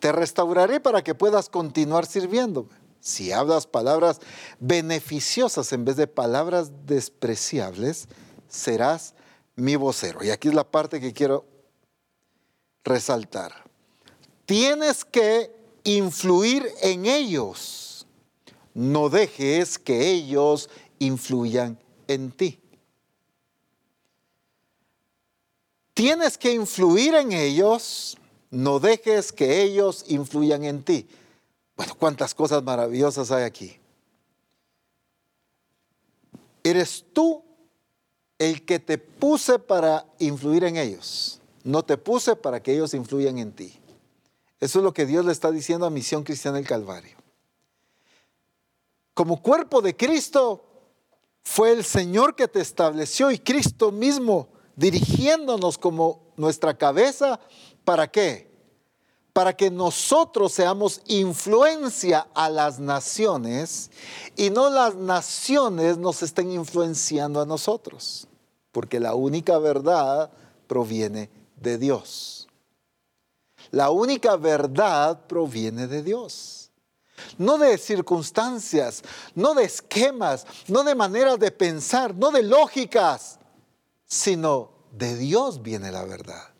Speaker 1: te restauraré para que puedas continuar sirviéndome. Si hablas palabras beneficiosas en vez de palabras despreciables, serás mi vocero. Y aquí es la parte que quiero resaltar. Tienes que influir en ellos. No dejes que ellos influyan en ti. Tienes que influir en ellos no dejes que ellos influyan en ti. Bueno, cuántas cosas maravillosas hay aquí. Eres tú el que te puse para influir en ellos. No te puse para que ellos influyan en ti. Eso es lo que Dios le está diciendo a Misión Cristiana del Calvario. Como cuerpo de Cristo, fue el Señor que te estableció y Cristo mismo dirigiéndonos como nuestra cabeza ¿Para qué? Para que nosotros seamos influencia a las naciones y no las naciones nos estén influenciando a nosotros. Porque la única verdad proviene de Dios. La única verdad proviene de Dios. No de circunstancias, no de esquemas, no de maneras de pensar, no de lógicas, sino de Dios viene la verdad.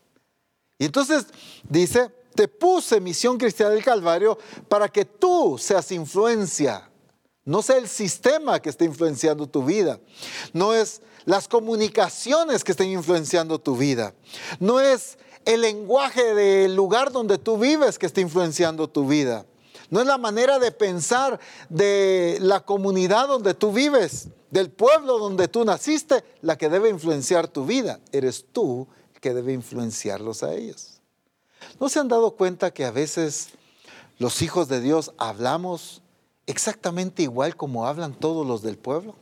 Speaker 1: Y entonces dice, te puse misión cristiana del Calvario para que tú seas influencia No es el sistema que está influenciando tu vida. No es las comunicaciones que estén influenciando tu vida. No es el lenguaje del lugar donde tú vives que está influenciando tu vida. No es la manera de pensar de la comunidad donde tú vives, del pueblo donde tú naciste, la que debe influenciar tu vida. Eres tú que debe influenciarlos a ellos. ¿No se han dado cuenta que a veces los hijos de Dios hablamos exactamente igual como hablan todos los del pueblo?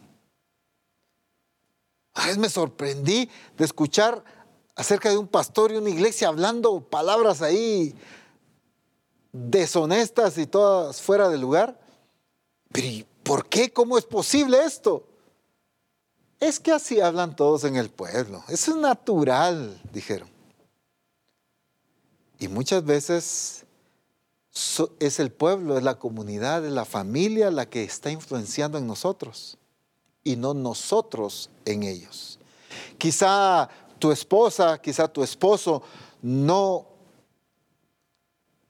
Speaker 1: A veces me sorprendí de escuchar acerca de un pastor y una iglesia hablando palabras ahí deshonestas y todas fuera de lugar. Por qué? ¿Cómo es posible esto? Es que así hablan todos en el pueblo. Eso es natural, dijeron. Y muchas veces es el pueblo, es la comunidad, es la familia la que está influenciando en nosotros y no nosotros en ellos. Quizá tu esposa, quizá tu esposo no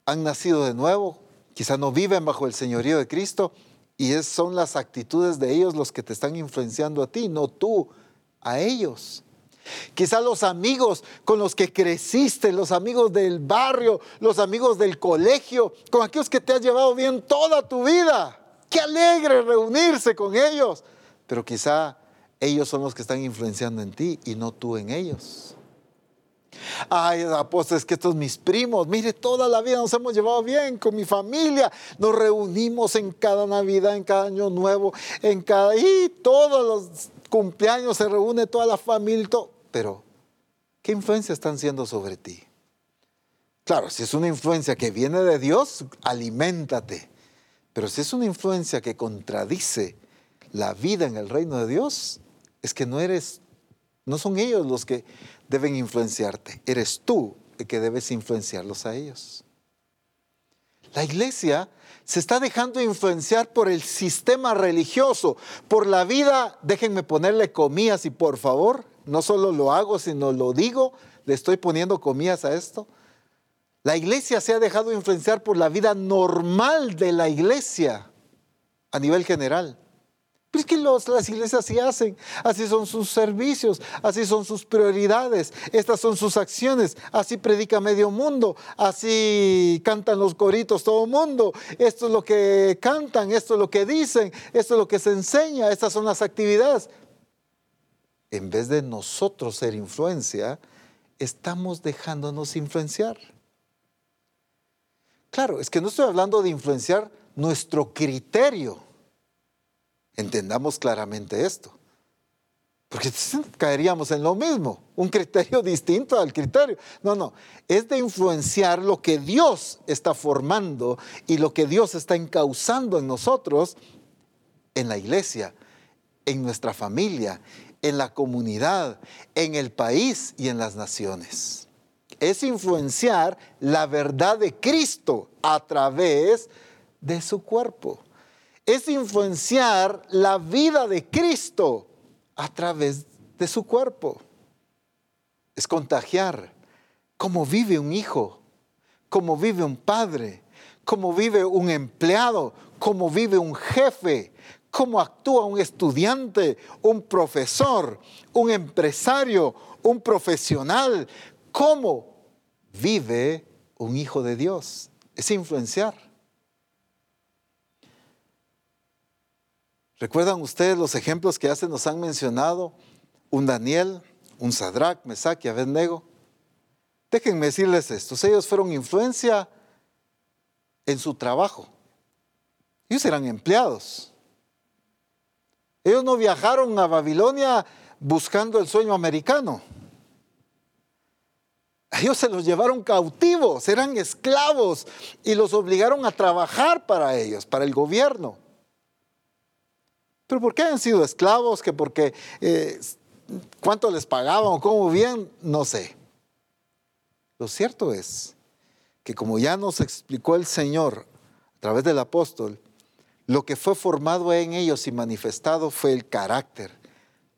Speaker 1: han nacido de nuevo, quizá no viven bajo el señorío de Cristo y es, son las actitudes de ellos los que te están influenciando a ti, no tú a ellos. Quizá los amigos con los que creciste, los amigos del barrio, los amigos del colegio, con aquellos que te has llevado bien toda tu vida. Qué alegre reunirse con ellos. Pero quizá ellos son los que están influenciando en ti y no tú en ellos. Ay, apóstol, es que estos mis primos, mire, toda la vida nos hemos llevado bien con mi familia. Nos reunimos en cada Navidad, en cada Año Nuevo, en cada. Y todos los cumpleaños se reúne toda la familia. Pero, ¿qué influencia están siendo sobre ti? Claro, si es una influencia que viene de Dios, aliméntate. Pero si es una influencia que contradice la vida en el reino de Dios, es que no eres, no son ellos los que deben influenciarte, eres tú el que debes influenciarlos a ellos. La iglesia se está dejando influenciar por el sistema religioso, por la vida, déjenme ponerle comillas y por favor, no solo lo hago, sino lo digo, le estoy poniendo comillas a esto. La iglesia se ha dejado influenciar por la vida normal de la iglesia a nivel general. Pero es que las iglesias así hacen, así son sus servicios, así son sus prioridades, estas son sus acciones, así predica medio mundo, así cantan los coritos todo mundo, esto es lo que cantan, esto es lo que dicen, esto es lo que se enseña, estas son las actividades. En vez de nosotros ser influencia, estamos dejándonos influenciar. Claro, es que no estoy hablando de influenciar nuestro criterio Entendamos claramente esto. Porque caeríamos en lo mismo, un criterio distinto al criterio. No, no, es de influenciar lo que Dios está formando y lo que Dios está encauzando en nosotros, en la iglesia, en nuestra familia, en la comunidad, en el país y en las naciones. Es influenciar la verdad de Cristo a través de su cuerpo es influenciar la vida de Cristo a través de su cuerpo. Es contagiar cómo vive un hijo, cómo vive un padre, cómo vive un empleado, cómo vive un jefe, cómo actúa un estudiante, un profesor, un empresario, un profesional, cómo vive un hijo de Dios. Es influenciar. ¿Recuerdan ustedes los ejemplos que hace nos han mencionado? Un Daniel, un Sadrach, Mesach y Abednego. Déjenme decirles esto, ellos fueron influencia en su trabajo. Ellos eran empleados. Ellos no viajaron a Babilonia buscando el sueño americano. Ellos se los llevaron cautivos, eran esclavos y los obligaron a trabajar para ellos, para el gobierno. Pero ¿por qué han sido esclavos? Que porque eh, cuánto les pagaban cómo bien, no sé. Lo cierto es que como ya nos explicó el Señor a través del apóstol, lo que fue formado en ellos y manifestado fue el carácter,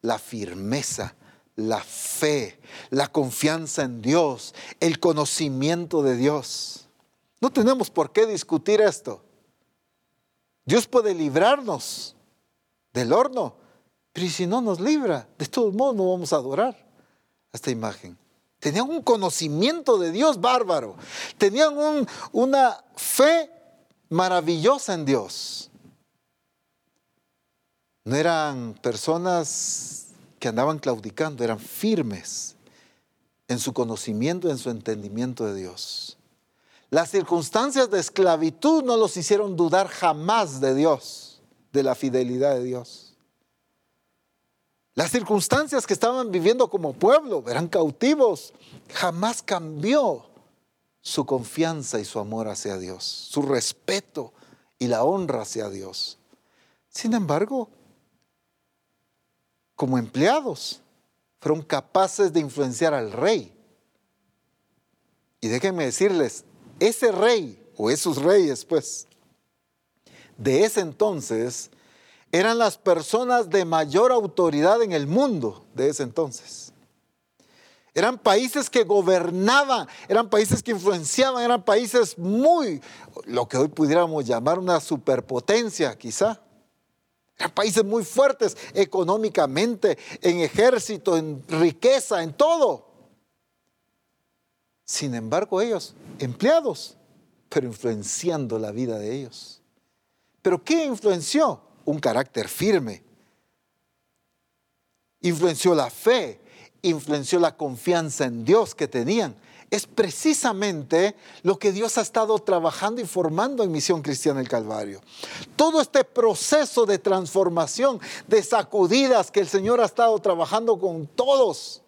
Speaker 1: la firmeza, la fe, la confianza en Dios, el conocimiento de Dios. No tenemos por qué discutir esto. Dios puede librarnos del horno, pero si no nos libra, de todos modos no vamos a adorar a esta imagen. Tenían un conocimiento de Dios bárbaro. Tenían una fe maravillosa en Dios. No eran personas que andaban claudicando, eran firmes en su conocimiento, en su entendimiento de Dios. Las circunstancias de esclavitud no los hicieron dudar jamás de Dios, de la fidelidad de Dios. Las circunstancias que estaban viviendo como pueblo, eran cautivos, jamás cambió su confianza y su amor hacia Dios, su respeto y la honra hacia Dios. Sin embargo, como empleados, fueron capaces de influenciar al rey. Y déjenme decirles, ese rey, o esos reyes, pues, de ese entonces, eran las personas de mayor autoridad en el mundo de ese entonces. Eran países que gobernaban, eran países que influenciaban, eran países muy, lo que hoy pudiéramos llamar una superpotencia quizá. Eran países muy fuertes económicamente, en ejército, en riqueza, en todo. Sin embargo, ellos, empleados, pero influenciando la vida de ellos. ¿Pero qué influenció? un carácter firme. Influenció la fe, influenció la confianza en Dios que tenían. Es precisamente lo que Dios ha estado trabajando y formando en Misión Cristiana del Calvario. Todo este proceso de transformación, de sacudidas que el Señor ha estado trabajando con todos,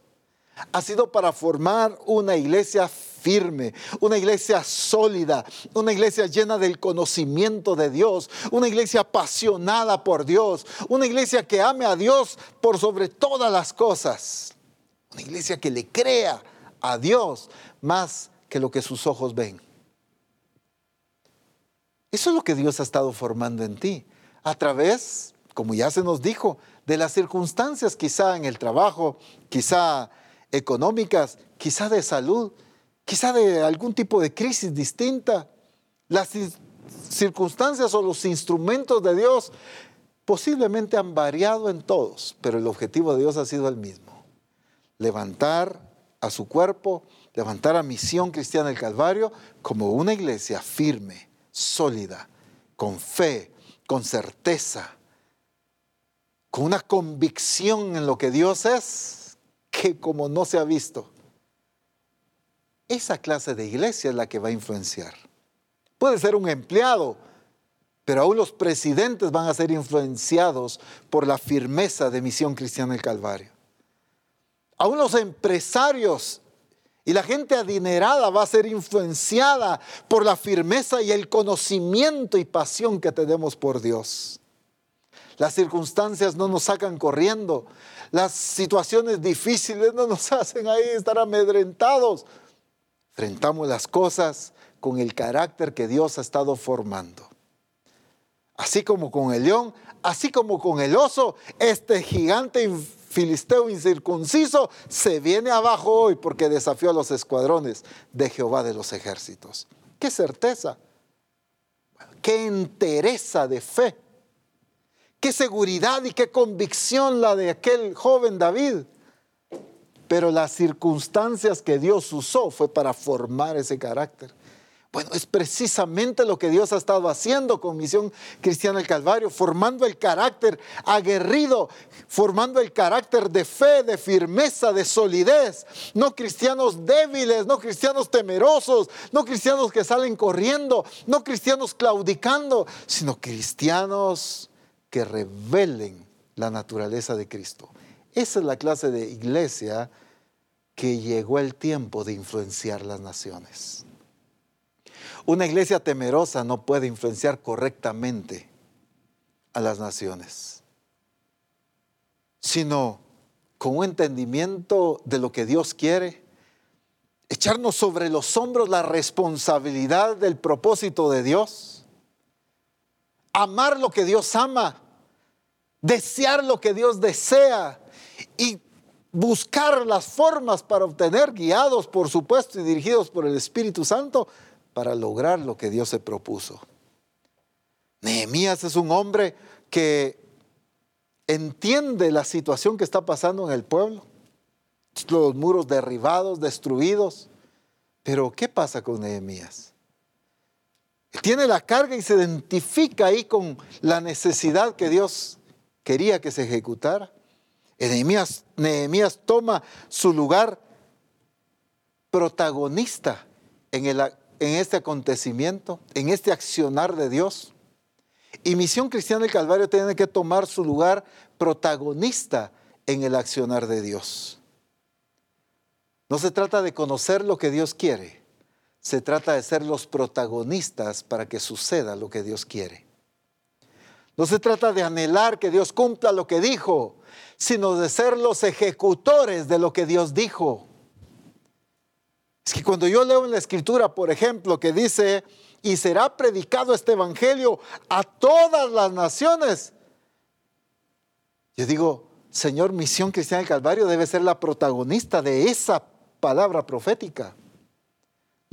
Speaker 1: ha sido para formar una iglesia firme, una iglesia sólida, una iglesia llena del conocimiento de Dios, una iglesia apasionada por Dios, una iglesia que ame a Dios por sobre todas las cosas, una iglesia que le crea a Dios más que lo que sus ojos ven. Eso es lo que Dios ha estado formando en ti, a través, como ya se nos dijo, de las circunstancias quizá en el trabajo, quizá económicas, quizá de salud, quizá de algún tipo de crisis distinta. Las circunstancias o los instrumentos de Dios posiblemente han variado en todos, pero el objetivo de Dios ha sido el mismo. Levantar a su cuerpo, levantar a Misión Cristiana del Calvario como una iglesia firme, sólida, con fe, con certeza, con una convicción en lo que Dios es, que como no se ha visto, esa clase de iglesia es la que va a influenciar. Puede ser un empleado, pero aún los presidentes van a ser influenciados por la firmeza de Misión Cristiana del Calvario. Aún los empresarios y la gente adinerada va a ser influenciada por la firmeza y el conocimiento y pasión que tenemos por Dios. Las circunstancias no nos sacan corriendo. Las situaciones difíciles no nos hacen ahí estar amedrentados. Enfrentamos las cosas con el carácter que Dios ha estado formando. Así como con el león, así como con el oso, este gigante filisteo incircunciso se viene abajo hoy porque desafió a los escuadrones de Jehová de los ejércitos. ¡Qué certeza! ¡Qué entereza de fe! ¡Qué seguridad y qué convicción la de aquel joven David! pero las circunstancias que Dios usó fue para formar ese carácter. Bueno, es precisamente lo que Dios ha estado haciendo con Misión Cristiana del Calvario, formando el carácter aguerrido, formando el carácter de fe, de firmeza, de solidez. No cristianos débiles, no cristianos temerosos, no cristianos que salen corriendo, no cristianos claudicando, sino cristianos que revelen la naturaleza de Cristo. Esa es la clase de iglesia que llegó el tiempo de influenciar las naciones. Una iglesia temerosa no puede influenciar correctamente a las naciones, sino con un entendimiento de lo que Dios quiere, echarnos sobre los hombros la responsabilidad del propósito de Dios, amar lo que Dios ama, desear lo que Dios desea y buscar las formas para obtener, guiados por supuesto y dirigidos por el Espíritu Santo, para lograr lo que Dios se propuso. Nehemías es un hombre que entiende la situación que está pasando en el pueblo. Los muros derribados, destruidos. Pero ¿qué pasa con Nehemías? tiene la carga y se identifica ahí con la necesidad que Dios quería que se ejecutara. Nehemías, Nehemías toma su lugar protagonista en, el, en este acontecimiento, en este accionar de Dios. Y Misión Cristiana del Calvario tiene que tomar su lugar protagonista en el accionar de Dios. No se trata de conocer lo que Dios quiere, se trata de ser los protagonistas para que suceda lo que Dios quiere. No se trata de anhelar que Dios cumpla lo que dijo, sino de ser los ejecutores de lo que Dios dijo. Es que cuando yo leo en la escritura, por ejemplo, que dice, y será predicado este evangelio a todas las naciones, yo digo, Señor, Misión Cristiana del Calvario debe ser la protagonista de esa palabra profética.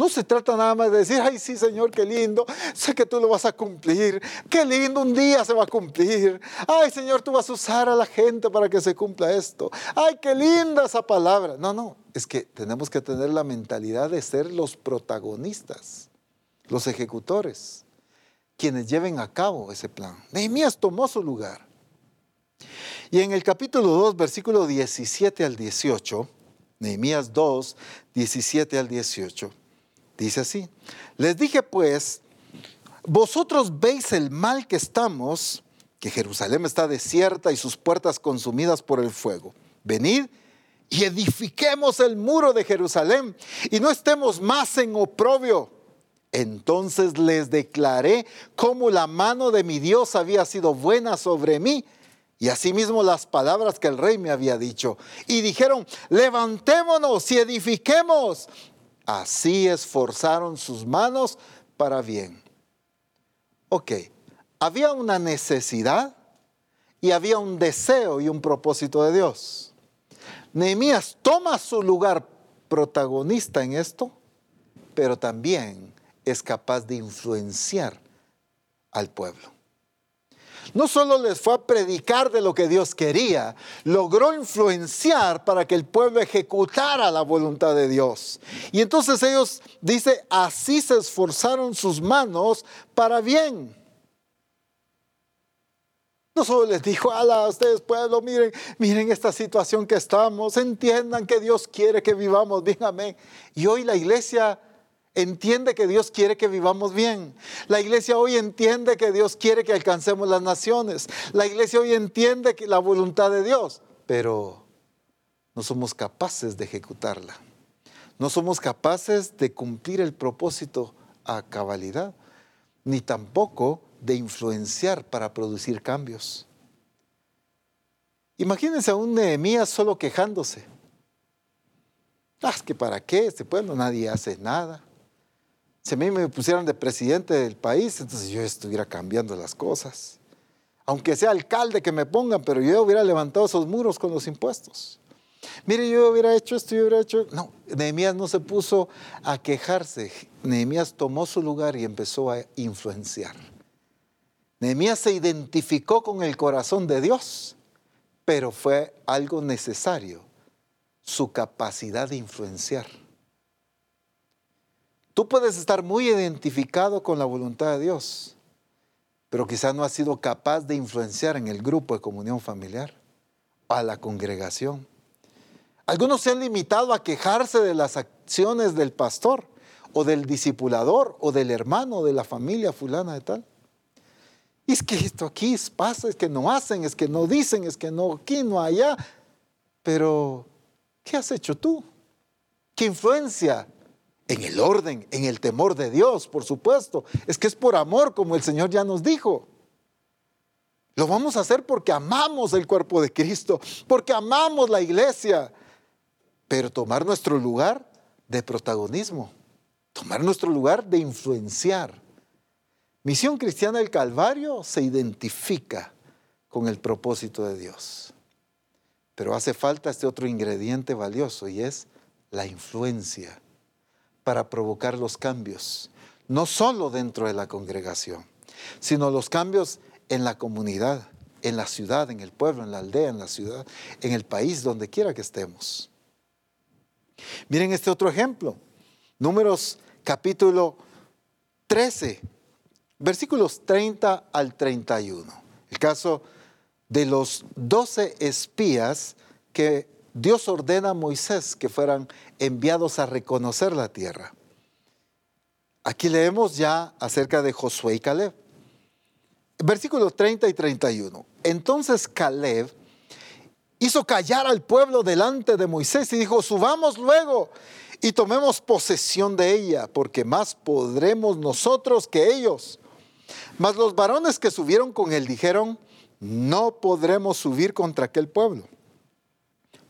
Speaker 1: No se trata nada más de decir, ay sí Señor, qué lindo, sé que tú lo vas a cumplir, qué lindo, un día se va a cumplir. Ay Señor, tú vas a usar a la gente para que se cumpla esto. Ay, qué linda esa palabra. No, no, es que tenemos que tener la mentalidad de ser los protagonistas, los ejecutores, quienes lleven a cabo ese plan. Nehemías tomó su lugar. Y en el capítulo 2, versículo 17 al 18, Nehemías 2, 17 al 18, dice así, les dije pues, vosotros veis el mal que estamos, que Jerusalén está desierta y sus puertas consumidas por el fuego. Venid y edifiquemos el muro de Jerusalén y no estemos más en oprobio. Entonces les declaré cómo la mano de mi Dios había sido buena sobre mí y asimismo las palabras que el rey me había dicho. Y dijeron, levantémonos y edifiquemos. Así esforzaron sus manos para bien. Ok, había una necesidad y había un deseo y un propósito de Dios. Nehemías toma su lugar protagonista en esto, pero también es capaz de influenciar al pueblo no solo les fue a predicar de lo que Dios quería, logró influenciar para que el pueblo ejecutara la voluntad de Dios. Y entonces ellos, dice, así se esforzaron sus manos para bien. No solo les dijo, ala, ustedes pueblo, miren, miren esta situación que estamos, entiendan que Dios quiere que vivamos bien, amén. Y hoy la iglesia entiende que Dios quiere que vivamos bien. La iglesia hoy entiende que Dios quiere que alcancemos las naciones. La iglesia hoy entiende que la voluntad de Dios, pero no somos capaces de ejecutarla. No somos capaces de cumplir el propósito a cabalidad, ni tampoco de influenciar para producir cambios. Imagínense a un Nehemías solo quejándose. Ah, que para qué, este pueblo nadie hace nada. Si a mí me pusieran de presidente del país, entonces yo estuviera cambiando las cosas. Aunque sea alcalde que me pongan, pero yo hubiera levantado esos muros con los impuestos. Mire, yo hubiera hecho esto, yo hubiera hecho... No, Nehemías no se puso a quejarse. Nehemías tomó su lugar y empezó a influenciar. Nehemías se identificó con el corazón de Dios, pero fue algo necesario, su capacidad de influenciar. Tú puedes estar muy identificado con la voluntad de Dios, pero quizás no has sido capaz de influenciar en el grupo de comunión familiar, a la congregación. Algunos se han limitado a quejarse de las acciones del pastor o del discipulador o del hermano de la familia fulana de tal. Es que esto aquí pasa, es que no hacen, es que no dicen, es que no aquí, no allá. Pero, ¿qué has hecho tú? ¿Qué influencia en el orden, en el temor de Dios, por supuesto. Es que es por amor, como el Señor ya nos dijo. Lo vamos a hacer porque amamos el cuerpo de Cristo, porque amamos la iglesia, pero tomar nuestro lugar de protagonismo, tomar nuestro lugar de influenciar. Misión Cristiana del Calvario se identifica con el propósito de Dios, pero hace falta este otro ingrediente valioso y es la influencia para provocar los cambios, no solo dentro de la congregación, sino los cambios en la comunidad, en la ciudad, en el pueblo, en la aldea, en la ciudad, en el país, donde quiera que estemos. Miren este otro ejemplo. Números capítulo 13, versículos 30 al 31. El caso de los doce espías que Dios ordena a Moisés que fueran enviados a reconocer la tierra. Aquí leemos ya acerca de Josué y Caleb. Versículos 30 y 31. Entonces Caleb hizo callar al pueblo delante de Moisés y dijo, subamos luego y tomemos posesión de ella, porque más podremos nosotros que ellos. Mas los varones que subieron con él dijeron, no podremos subir contra aquel pueblo,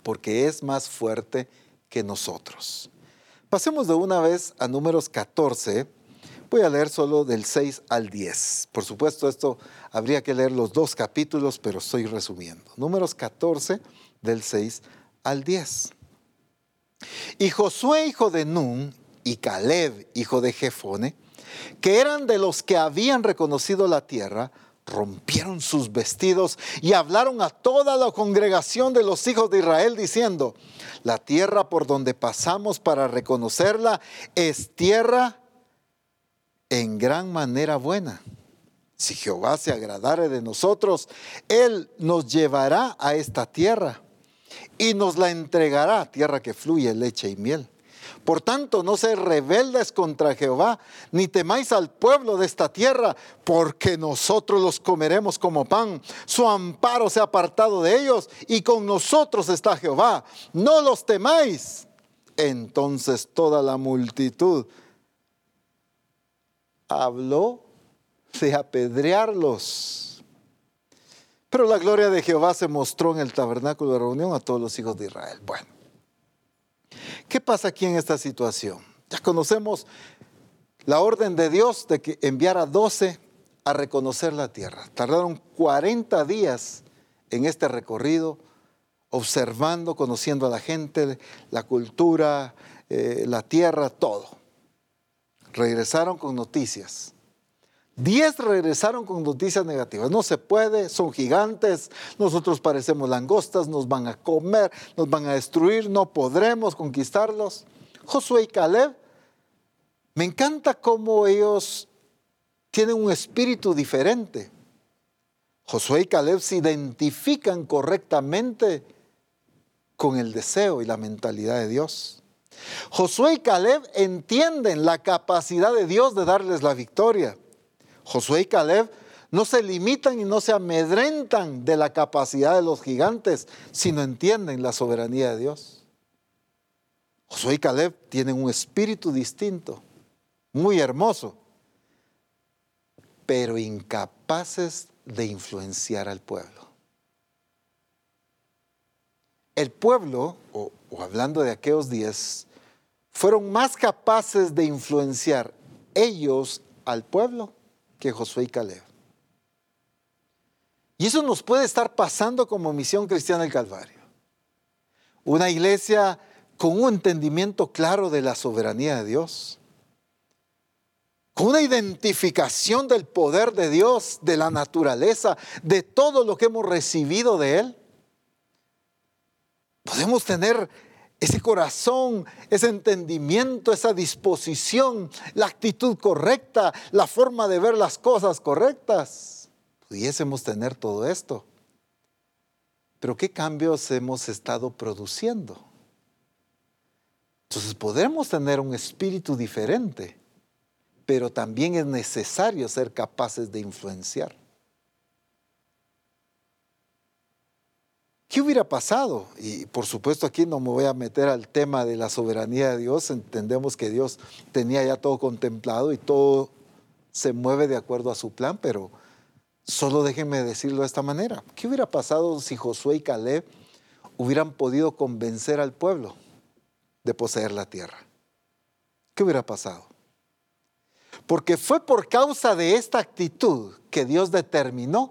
Speaker 1: porque es más fuerte que nosotros. Pasemos de una vez a números 14. Voy a leer solo del 6 al 10. Por supuesto, esto habría que leer los dos capítulos, pero estoy resumiendo. Números 14, del 6 al 10. Y Josué, hijo de Nun, y Caleb, hijo de Jefone, que eran de los que habían reconocido la tierra, rompieron sus vestidos y hablaron a toda la congregación de los hijos de Israel diciendo, la tierra por donde pasamos para reconocerla es tierra en gran manera buena. Si Jehová se agradare de nosotros, Él nos llevará a esta tierra y nos la entregará, tierra que fluye leche y miel. Por tanto, no seáis rebeldes contra Jehová, ni temáis al pueblo de esta tierra, porque nosotros los comeremos como pan. Su amparo se ha apartado de ellos, y con nosotros está Jehová. No los temáis. Entonces toda la multitud habló de apedrearlos. Pero la gloria de Jehová se mostró en el tabernáculo de reunión a todos los hijos de Israel. Bueno. ¿Qué pasa aquí en esta situación? Ya conocemos la orden de Dios de que enviara 12 a reconocer la tierra. Tardaron 40 días en este recorrido, observando, conociendo a la gente, la cultura, eh, la tierra, todo. Regresaron con noticias. Diez regresaron con noticias negativas. No se puede, son gigantes, nosotros parecemos langostas, nos van a comer, nos van a destruir, no podremos conquistarlos. Josué y Caleb, me encanta cómo ellos tienen un espíritu diferente. Josué y Caleb se identifican correctamente con el deseo y la mentalidad de Dios. Josué y Caleb entienden la capacidad de Dios de darles la victoria. Josué y Caleb no se limitan y no se amedrentan de la capacidad de los gigantes, sino entienden la soberanía de Dios. Josué y Caleb tienen un espíritu distinto, muy hermoso, pero incapaces de influenciar al pueblo. El pueblo, o, o hablando de aquellos días, fueron más capaces de influenciar ellos al pueblo que Josué y Caleb. Y eso nos puede estar pasando como misión cristiana del Calvario. Una iglesia con un entendimiento claro de la soberanía de Dios, con una identificación del poder de Dios, de la naturaleza, de todo lo que hemos recibido de Él. Podemos tener ese corazón, ese entendimiento, esa disposición, la actitud correcta, la forma de ver las cosas correctas, pudiésemos tener todo esto. Pero ¿qué cambios hemos estado produciendo? Entonces podremos tener un espíritu diferente, pero también es necesario ser capaces de influenciar. ¿Qué hubiera pasado? Y por supuesto aquí no me voy a meter al tema de la soberanía de Dios. Entendemos que Dios tenía ya todo contemplado y todo se mueve de acuerdo a su plan, pero solo déjenme decirlo de esta manera. ¿Qué hubiera pasado si Josué y Caleb hubieran podido convencer al pueblo de poseer la tierra? ¿Qué hubiera pasado? Porque fue por causa de esta actitud que Dios determinó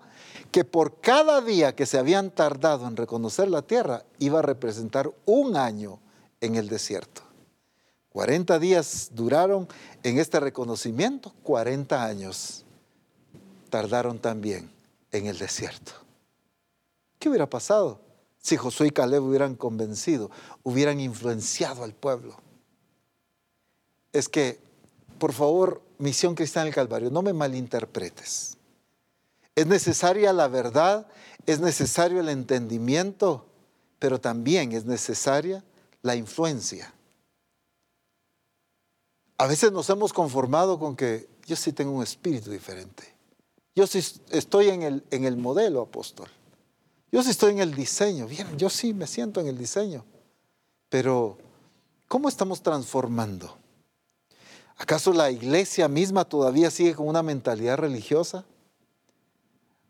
Speaker 1: que por cada día que se habían tardado en reconocer la tierra iba a representar un año en el desierto. 40 días duraron en este reconocimiento, 40 años tardaron también en el desierto. ¿Qué hubiera pasado si Josué y Caleb hubieran convencido, hubieran influenciado al pueblo? Es que, por favor, Misión Cristiana del Calvario, no me malinterpretes. Es necesaria la verdad, es necesario el entendimiento, pero también es necesaria la influencia. A veces nos hemos conformado con que yo sí tengo un espíritu diferente. Yo sí estoy en el, en el modelo apóstol. Yo sí estoy en el diseño. Bien, yo sí me siento en el diseño. Pero, ¿cómo estamos transformando? ¿Acaso la iglesia misma todavía sigue con una mentalidad religiosa?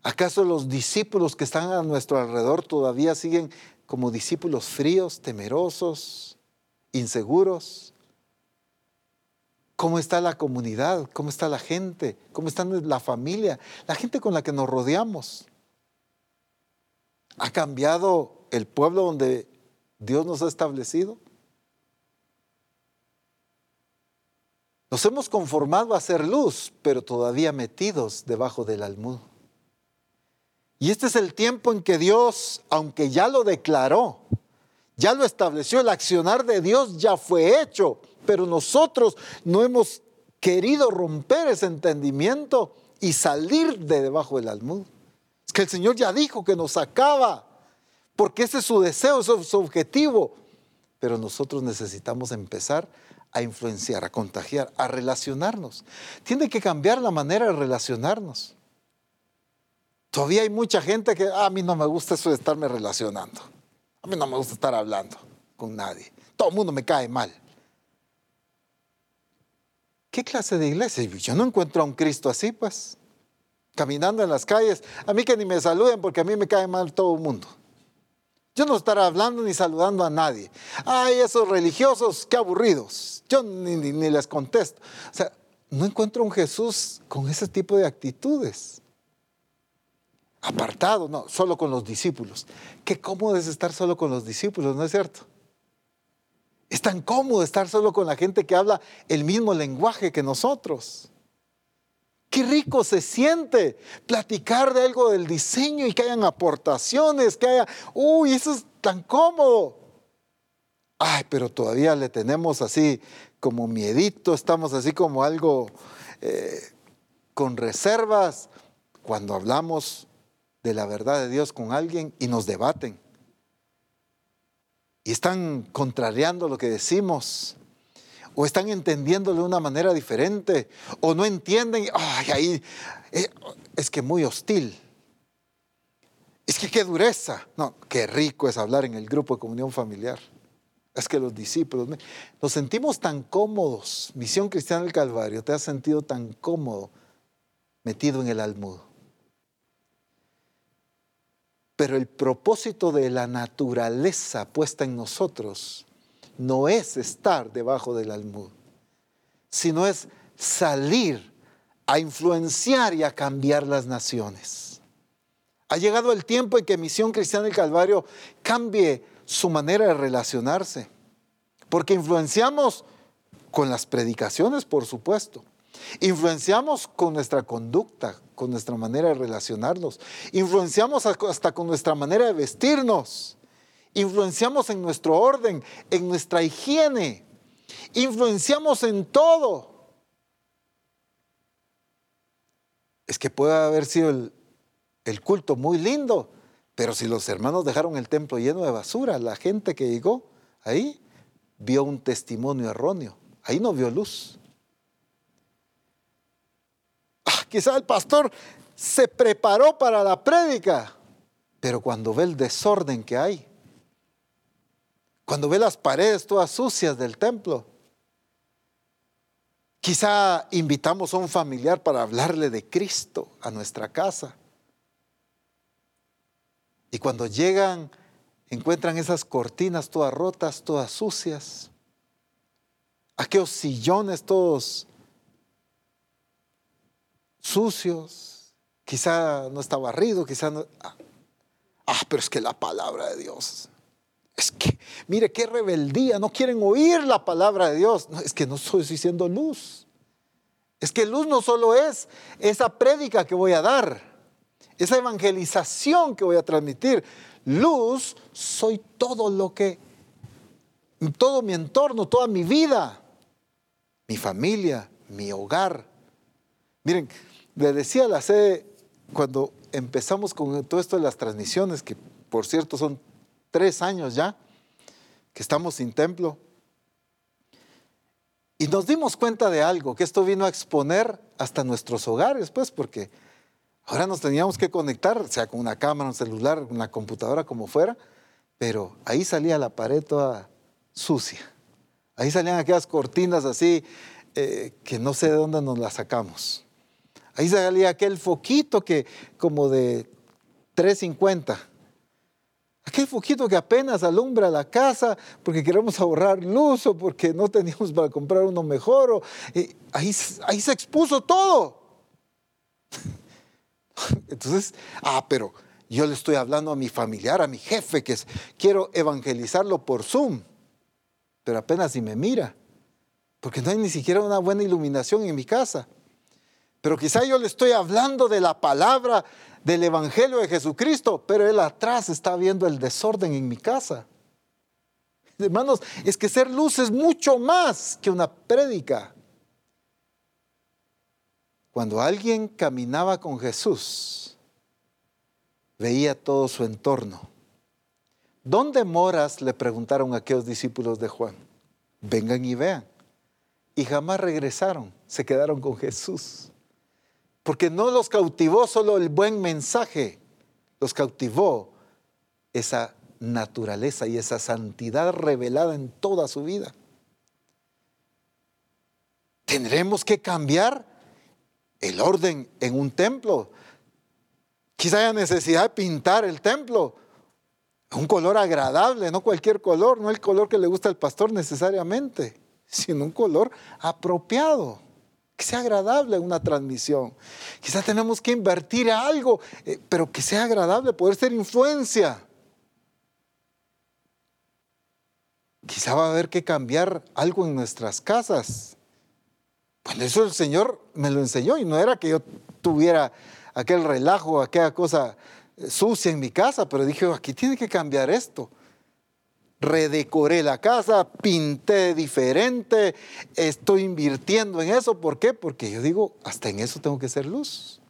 Speaker 1: ¿Acaso los discípulos que están a nuestro alrededor todavía siguen como discípulos fríos, temerosos, inseguros? ¿Cómo está la comunidad? ¿Cómo está la gente? ¿Cómo está la familia? La gente con la que nos rodeamos. ¿Ha cambiado el pueblo donde Dios nos ha establecido? Nos hemos conformado a ser luz, pero todavía metidos debajo del almud. Y este es el tiempo en que Dios, aunque ya lo declaró, ya lo estableció, el accionar de Dios ya fue hecho, pero nosotros no hemos querido romper ese entendimiento y salir de debajo del almud. Es que el Señor ya dijo que nos sacaba, porque ese es su deseo, ese es su objetivo. Pero nosotros necesitamos empezar a influenciar, a contagiar, a relacionarnos. Tiene que cambiar la manera de relacionarnos. Todavía hay mucha gente que ah, a mí no me gusta eso de estarme relacionando. A mí no me gusta estar hablando con nadie. Todo el mundo me cae mal. ¿Qué clase de iglesia? Yo no encuentro a un Cristo así, pues. Caminando en las calles. A mí que ni me saluden porque a mí me cae mal todo el mundo. Yo no estaré hablando ni saludando a nadie. Ay, esos religiosos, qué aburridos. Yo ni, ni les contesto. O sea, no encuentro a un Jesús con ese tipo de actitudes apartado, no, solo con los discípulos. Qué cómodo es estar solo con los discípulos, ¿no es cierto? Es tan cómodo estar solo con la gente que habla el mismo lenguaje que nosotros. Qué rico se siente platicar de algo del diseño y que hayan aportaciones, que haya, uy, eso es tan cómodo. Ay, pero todavía le tenemos así como miedito, estamos así como algo eh, con reservas cuando hablamos de la verdad de Dios con alguien y nos debaten. Y están contrariando lo que decimos. O están entendiéndolo de una manera diferente. O no entienden. Ay, ahí eh, es que muy hostil. Es que qué dureza. No, qué rico es hablar en el grupo de comunión familiar. Es que los discípulos, nos sentimos tan cómodos. Misión Cristiana del Calvario, te has sentido tan cómodo metido en el almudo. Pero el propósito de la naturaleza puesta en nosotros no es estar debajo del almud, sino es salir a influenciar y a cambiar las naciones. Ha llegado el tiempo en que Misión Cristiana del Calvario cambie su manera de relacionarse, porque influenciamos con las predicaciones, por supuesto, Influenciamos con nuestra conducta, con nuestra manera de relacionarnos. Influenciamos hasta con nuestra manera de vestirnos. Influenciamos en nuestro orden, en nuestra higiene. Influenciamos en todo. Es que puede haber sido el, el culto muy lindo, pero si los hermanos dejaron el templo lleno de basura, la gente que llegó ahí vio un testimonio erróneo. Ahí no vio luz. Quizá el pastor se preparó para la prédica, pero cuando ve el desorden que hay, cuando ve las paredes todas sucias del templo, quizá invitamos a un familiar para hablarle de Cristo a nuestra casa. Y cuando llegan, encuentran esas cortinas todas rotas, todas sucias, aquellos sillones todos sucios, quizá no está barrido, quizá no... Ah, ah, pero es que la palabra de Dios, es que, mire qué rebeldía, no quieren oír la palabra de Dios. es que no estoy diciendo luz, Es que luz no solo es esa prédica que voy a dar, esa evangelización que voy a transmitir. Luz soy todo lo que, todo mi entorno, toda mi vida, mi familia, mi hogar. Miren, le decía a la sede cuando empezamos con todo esto de las transmisiones, que por cierto son tres años ya, que estamos sin templo. Y nos dimos cuenta de algo, que esto vino a exponer hasta nuestros hogares, pues, porque ahora nos teníamos que conectar, sea con una cámara, un celular, una computadora, como fuera, pero ahí salía la pared toda sucia. Ahí salían aquellas cortinas así, eh, que no sé de dónde nos las sacamos. Ahí salía aquel foquito que como de 350 Aquel foquito que apenas alumbra la casa porque queremos ahorrar luz o porque no teníamos para comprar uno mejor. O, ahí, ahí se expuso todo. Entonces, ah, pero yo le estoy hablando a mi familiar, a mi jefe, que quiero evangelizarlo por Zoom, pero apenas si me mira, porque no hay ni siquiera una buena iluminación en mi casa. Pero quizá yo le estoy hablando de la palabra del Evangelio de Jesucristo, pero él atrás está viendo el desorden en mi casa. Hermanos, es que ser luz es mucho más que una prédica. Cuando alguien caminaba con Jesús, veía todo su entorno. ¿Dónde moras? le preguntaron aquellos discípulos de Juan. Vengan y vean. Y jamás regresaron, se quedaron con Jesús. Porque no los cautivó solo el buen mensaje, los cautivó esa naturaleza y esa santidad revelada en toda su vida. Tendremos que cambiar el orden en un templo. Quizá haya necesidad de pintar el templo. Un color agradable, no cualquier color, no el color que le gusta al pastor necesariamente, sino un color apropiado que sea agradable una transmisión. Quizá tenemos que invertir algo, eh, pero que sea agradable, poder ser influencia. Quizá va a haber que cambiar algo en nuestras casas. Bueno, eso el Señor me lo enseñó y no era que yo tuviera aquel relajo, aquella cosa eh, sucia en mi casa, pero dije, aquí tiene que cambiar esto redecoré la casa, pinté diferente, estoy invirtiendo en eso. ¿Por qué? Porque yo digo, hasta en eso tengo que ser luz.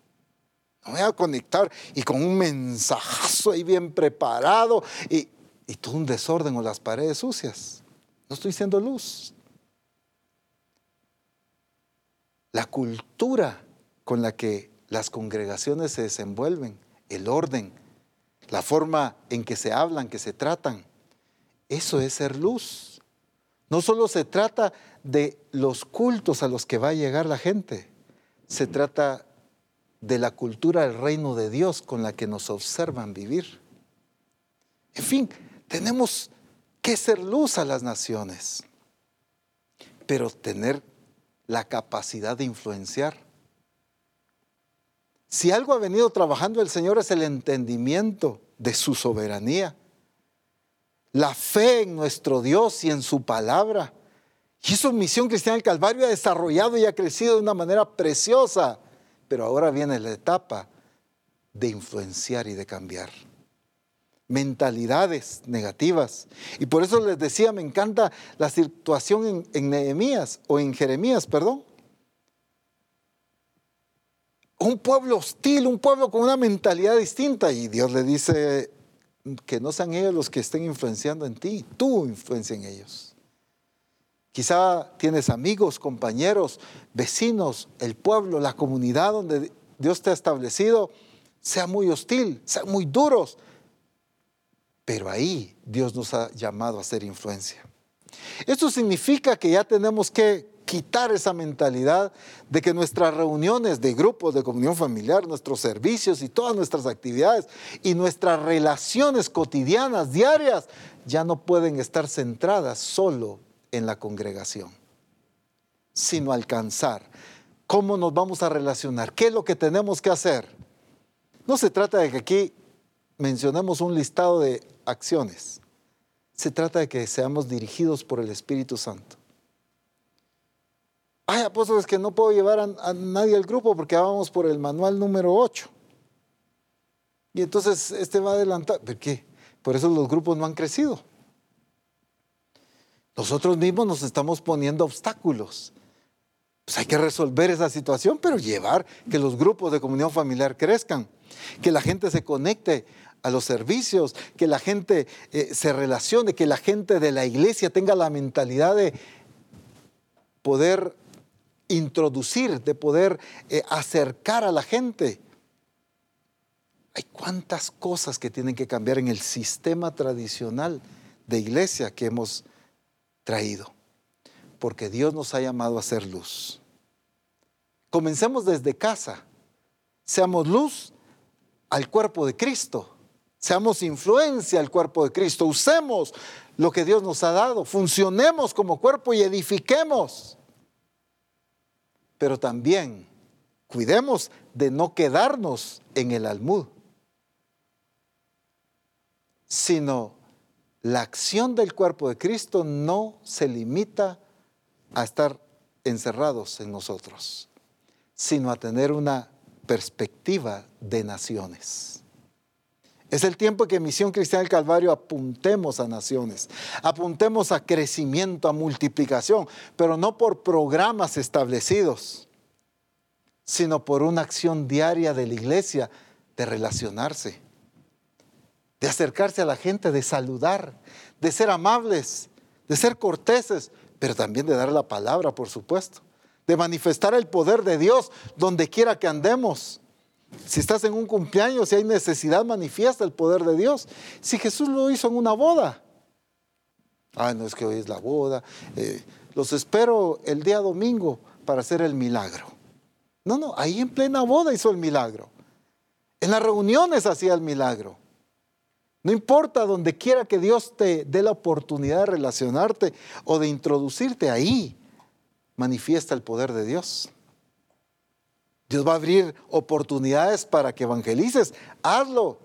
Speaker 1: No voy a conectar y con un mensajazo ahí bien preparado y, y todo un desorden o las paredes sucias. No estoy siendo luz. La cultura con la que las congregaciones se desenvuelven, el orden, la forma en que se hablan, que se tratan, eso es ser luz. No solo se trata de los cultos a los que va a llegar la gente, se trata de la cultura del reino de Dios con la que nos observan vivir. En fin, tenemos que ser luz a las naciones, pero tener la capacidad de influenciar. Si algo ha venido trabajando el Señor es el entendimiento de su soberanía la fe en nuestro Dios y en su palabra. Y eso Misión Cristiana del Calvario ha desarrollado y ha crecido de una manera preciosa. Pero ahora viene la etapa de influenciar y de cambiar. Mentalidades negativas. Y por eso les decía, me encanta la situación en, en Nehemías o en Jeremías, perdón. Un pueblo hostil, un pueblo con una mentalidad distinta. Y Dios le dice que no sean ellos los que estén influenciando en ti, tú influencia en ellos. Quizá tienes amigos, compañeros, vecinos, el pueblo, la comunidad donde Dios te ha establecido, sea muy hostil, sean muy duros, pero ahí Dios nos ha llamado a hacer influencia. Esto significa que ya tenemos que quitar esa mentalidad de que nuestras reuniones de grupos de comunión familiar, nuestros servicios y todas nuestras actividades y nuestras relaciones cotidianas, diarias, ya no pueden estar centradas solo en la congregación, sino alcanzar cómo nos vamos a relacionar, qué es lo que tenemos que hacer. No se trata de que aquí mencionemos un listado de acciones, se trata de que seamos dirigidos por el Espíritu Santo Ay, apóstol, es que no puedo llevar a, nadie al grupo porque vamos por el manual número 8. Y entonces este va a adelantar. ¿Por qué? Por eso los grupos no han crecido. Nosotros mismos nos estamos poniendo obstáculos. Pues hay que resolver esa situación, pero llevar que los grupos de comunión familiar crezcan, que la gente se conecte a los servicios, que la gente eh, se relacione, que la gente de la iglesia tenga la mentalidad de poder introducir, de poder eh, acercar a la gente. Hay cuántas cosas que tienen que cambiar en el sistema tradicional de iglesia que hemos traído, porque Dios nos ha llamado a ser luz. Comencemos desde casa, seamos luz al cuerpo de Cristo, seamos influencia al cuerpo de Cristo, usemos lo que Dios nos ha dado, funcionemos como cuerpo y edifiquemos. Pero también cuidemos de no quedarnos en el almud, sino la acción del cuerpo de Cristo no se limita a estar encerrados en nosotros, sino a tener una perspectiva de naciones. Es el tiempo que Misión Cristiana del Calvario apuntemos a naciones, apuntemos a crecimiento, a multiplicación, pero no por programas establecidos, sino por una acción diaria de la iglesia de relacionarse, de acercarse a la gente, de saludar, de ser amables, de ser corteses, pero también de dar la palabra, por supuesto, de manifestar el poder de Dios donde quiera que andemos si estás en un cumpleaños, si hay necesidad, manifiesta el poder de Dios. Si Jesús lo hizo en una boda. Ah, no es que hoy es la boda. Eh, los espero el día domingo para hacer el milagro. No, no, ahí en plena boda hizo el milagro. En las reuniones hacía el milagro. No importa donde quiera que Dios te dé la oportunidad de relacionarte o de introducirte ahí, manifiesta el poder de Dios. Dios va a abrir oportunidades para que evangelices. Hazlo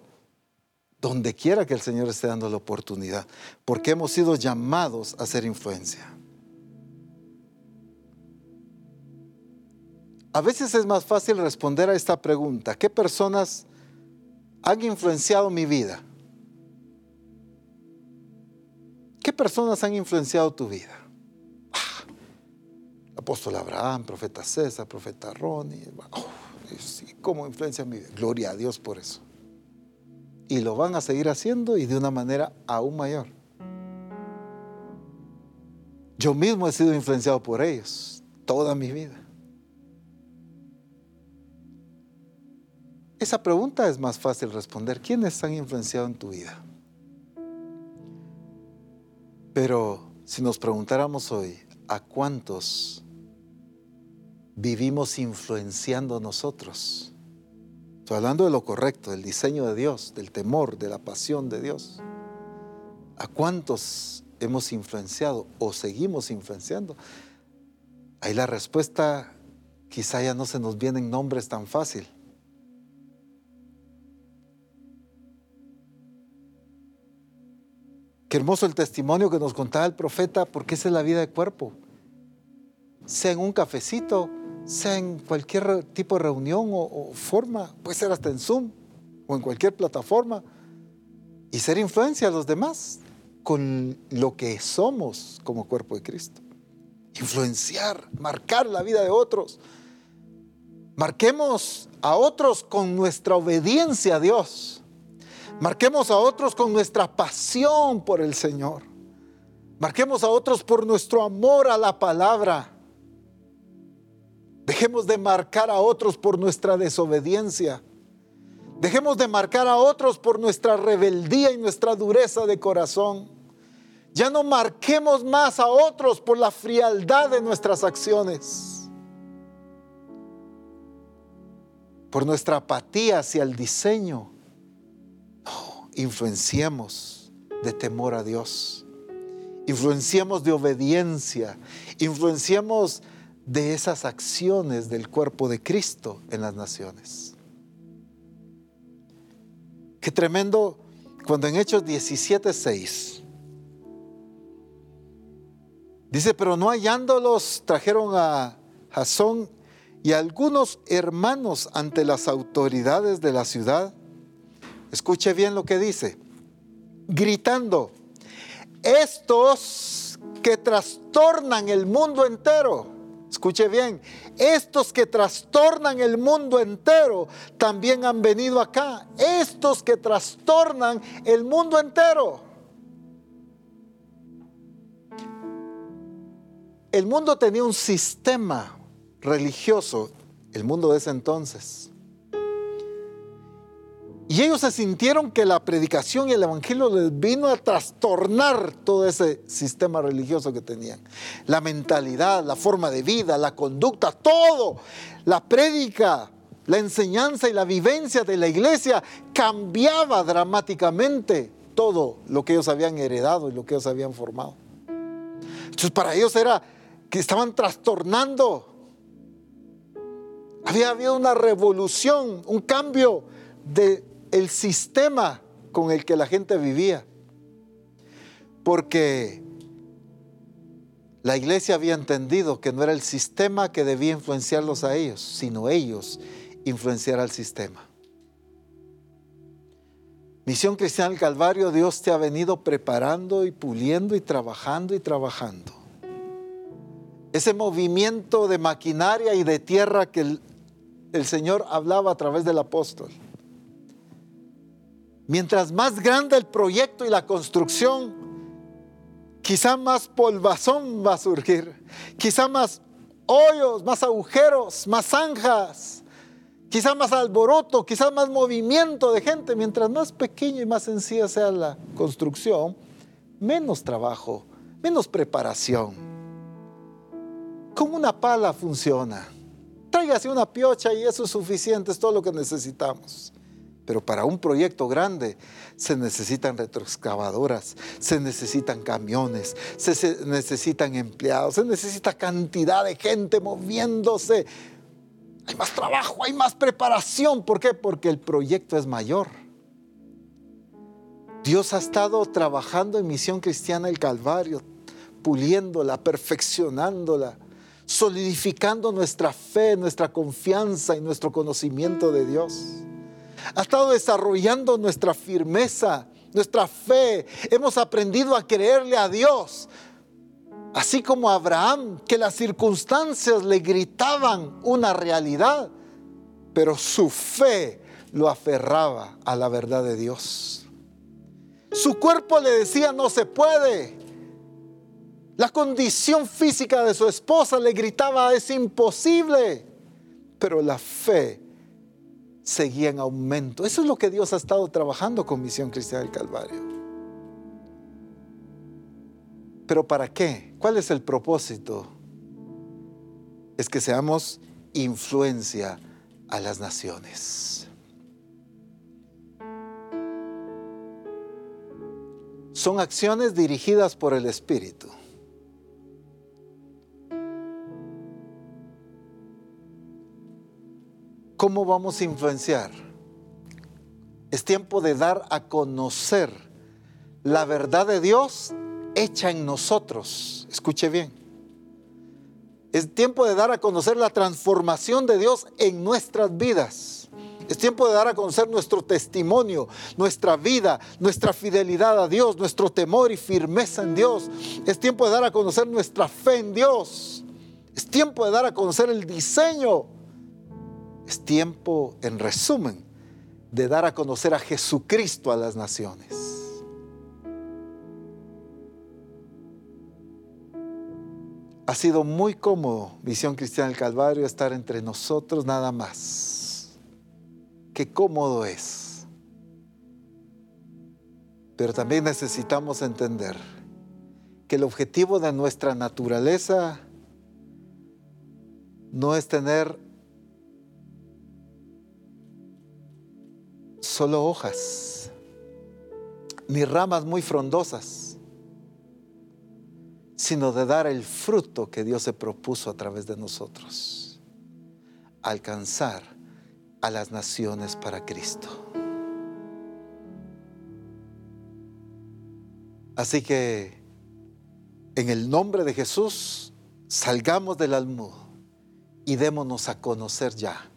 Speaker 1: donde quiera que el Señor esté dando la oportunidad, porque hemos sido llamados a hacer influencia. A veces es más fácil responder a esta pregunta. ¿Qué personas han influenciado mi vida? ¿Qué personas han influenciado tu vida? Apóstol Abraham, profeta César, profeta Ronnie. Oh, ¿Cómo influencia mi vida? Gloria a Dios por eso. Y lo van a seguir haciendo y de una manera aún mayor. Yo mismo he sido influenciado por ellos toda mi vida. Esa pregunta es más fácil responder. ¿Quiénes han influenciado en tu vida? Pero si nos preguntáramos hoy, ¿a cuántos vivimos influenciando nosotros. Estoy hablando de lo correcto, del diseño de Dios, del temor, de la pasión de Dios. ¿A cuántos hemos influenciado o seguimos influenciando? Ahí la respuesta quizá ya no se nos vienen nombres tan fácil. Qué hermoso el testimonio que nos contaba el profeta, porque esa es la vida de cuerpo. Sea en un cafecito, sea en cualquier tipo de reunión o, forma, puede ser hasta en Zoom o en cualquier plataforma, y ser influencia a los demás con lo que somos como cuerpo de Cristo. Influenciar, marcar la vida de otros. Marquemos a otros con nuestra obediencia a Dios. Marquemos a otros con nuestra pasión por el Señor. Marquemos a otros por nuestro amor a la palabra. Dejemos de marcar a otros por nuestra desobediencia. Dejemos de marcar a otros por nuestra rebeldía y nuestra dureza de corazón. Ya no marquemos más a otros por la frialdad de nuestras acciones. Por nuestra apatía hacia el diseño. No, influenciemos de temor a Dios. Influenciemos de obediencia. Influenciemos de esas acciones del cuerpo de Cristo en las naciones. Qué tremendo cuando en Hechos 17:6 dice, pero no hallándolos, trajeron a Jasón y algunos hermanos ante las autoridades de la ciudad. Escuche bien lo que dice, gritando, estos que trastornan el mundo entero, escuche bien, estos que trastornan el mundo entero también han venido acá, estos que trastornan el mundo entero. El mundo tenía un sistema religioso, el mundo de ese entonces. Y ellos se sintieron que la predicación y el evangelio les vino a trastornar todo ese sistema religioso que tenían. La mentalidad, la forma de vida, la conducta, todo. La prédica, la enseñanza y la vivencia de la iglesia cambiaba dramáticamente todo lo que ellos habían heredado y lo que ellos habían formado. Entonces para ellos era que estaban trastornando había habido una revolución, un cambio del el sistema con el que la gente vivía. Porque la iglesia había entendido que no era el sistema que debía influenciarlos a ellos, sino ellos influenciar al sistema. Misión Cristiana del Calvario, Dios te ha venido preparando y puliendo y trabajando y trabajando. Ese movimiento de maquinaria y de tierra que el el Señor hablaba a través del apóstol. Mientras más grande el proyecto y la construcción, quizá más polvazón va a surgir, quizá más hoyos, más agujeros, más zanjas, quizá más alboroto, quizá más movimiento de gente. Mientras más pequeña y más sencilla sea la construcción, menos trabajo, menos preparación. Con una pala funciona tráigase una piocha y eso es suficiente, es todo lo que necesitamos. Pero para un proyecto grande se necesitan retroexcavadoras, se necesitan camiones, se, necesitan empleados, se necesita cantidad de gente moviéndose. Hay más trabajo, hay más preparación. ¿Por qué? Porque el proyecto es mayor. Dios ha estado trabajando en Misión Cristiana el Calvario, puliéndola, perfeccionándola solidificando nuestra fe, nuestra confianza y nuestro conocimiento de Dios. Ha estado desarrollando nuestra firmeza, nuestra fe. Hemos aprendido a creerle a Dios. Así como Abraham, que las circunstancias le gritaban una realidad, pero su fe lo aferraba a la verdad de Dios. Su cuerpo le decía, no se puede, la condición física de su esposa le gritaba, es imposible. Pero la fe seguía en aumento. Eso es lo que Dios ha estado trabajando con Misión Cristiana del Calvario. Pero ¿para qué? ¿Cuál es el propósito? Es que seamos influencia a las naciones. Son acciones dirigidas por el Espíritu. ¿Cómo vamos a influenciar? Es tiempo de dar a conocer la verdad de Dios hecha en nosotros. Escuche bien. Es tiempo de dar a conocer la transformación de Dios en nuestras vidas. Es tiempo de dar a conocer nuestro testimonio, nuestra vida, nuestra fidelidad a Dios, nuestro temor y firmeza en Dios. Es tiempo de dar a conocer nuestra fe en Dios. Es tiempo de dar a conocer el diseño es tiempo, en resumen, de dar a conocer a Jesucristo a las naciones. Ha sido muy cómodo, Visión Cristiana del Calvario, estar entre nosotros nada más. Qué cómodo es. Pero también necesitamos entender que el objetivo de nuestra naturaleza no es tener solo hojas, ni ramas muy frondosas, sino de dar el fruto que Dios se propuso a través de nosotros, alcanzar a las naciones para Cristo. Así que en el nombre de Jesús salgamos del almudo y démonos a conocer ya.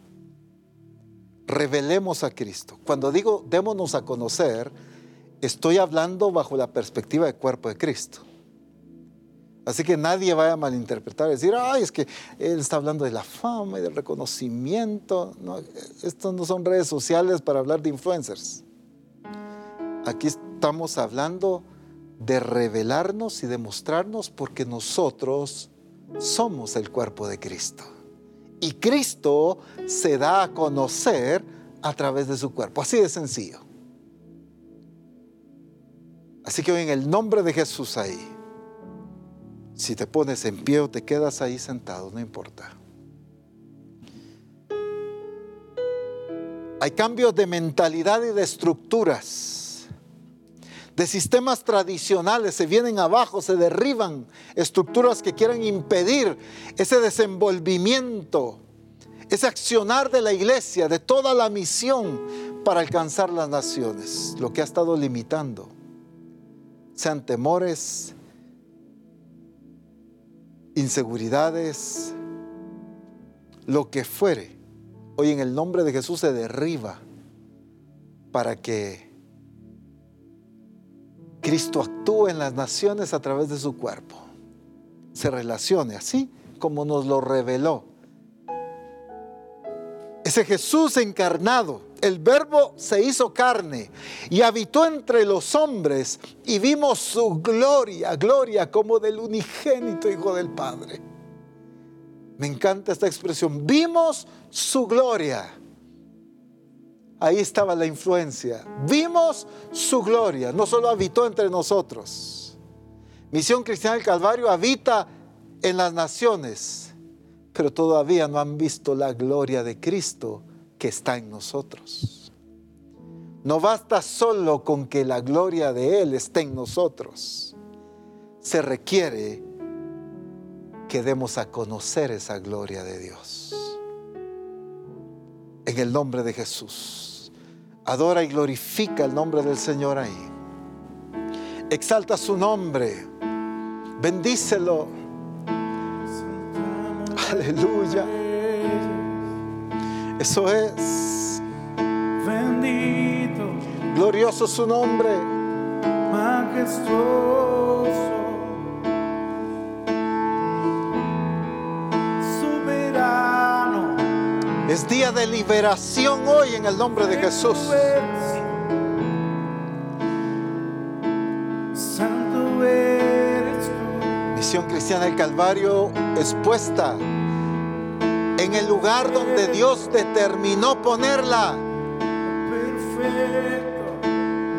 Speaker 1: Revelemos a Cristo. Cuando digo démonos a conocer, estoy hablando bajo la perspectiva del cuerpo de Cristo. Así que nadie vaya a malinterpretar decir, ay, es que él está hablando de la fama y del reconocimiento. No, estos no son redes sociales para hablar de influencers. Aquí estamos hablando de revelarnos y demostrarnos porque nosotros somos el cuerpo de Cristo. Y Cristo se da a conocer a través de su cuerpo. Así de sencillo. Así que hoy en el nombre de Jesús ahí, si te pones en pie o te quedas ahí sentado, no importa. Hay cambios de mentalidad y de estructuras, de sistemas tradicionales, se vienen abajo, se derriban estructuras que quieren impedir ese desenvolvimiento, ese accionar de la iglesia, de toda la misión para alcanzar las naciones, lo que ha estado limitando. Sean temores, inseguridades, lo que fuere, hoy en el nombre de Jesús se derriba para que Cristo actúe en las naciones a través de su cuerpo, se relacione así como nos lo reveló. Ese Jesús encarnado el verbo se hizo carne y habitó entre los hombres y vimos su gloria, gloria como del unigénito Hijo del Padre. Me encanta esta expresión. Vimos su gloria. Ahí estaba la influencia. Vimos su gloria. No solo habitó entre nosotros. Misión Cristiana del Calvario habita en las naciones, pero todavía no han visto la gloria de Cristo que está en nosotros. No basta solo con que la gloria de Él esté en nosotros. Se requiere que demos a conocer esa gloria de Dios. En el nombre de Jesús. Adora y glorifica el nombre del Señor ahí. Exalta su nombre. Bendícelo. Aleluya. Eso es.
Speaker 2: Bendito.
Speaker 1: Glorioso su nombre.
Speaker 2: Majestuoso.
Speaker 1: Es día de liberación hoy en el nombre de Jesús.
Speaker 2: Santo.
Speaker 1: Misión Cristiana del Calvario expuesta en el lugar donde Dios determinó ponerla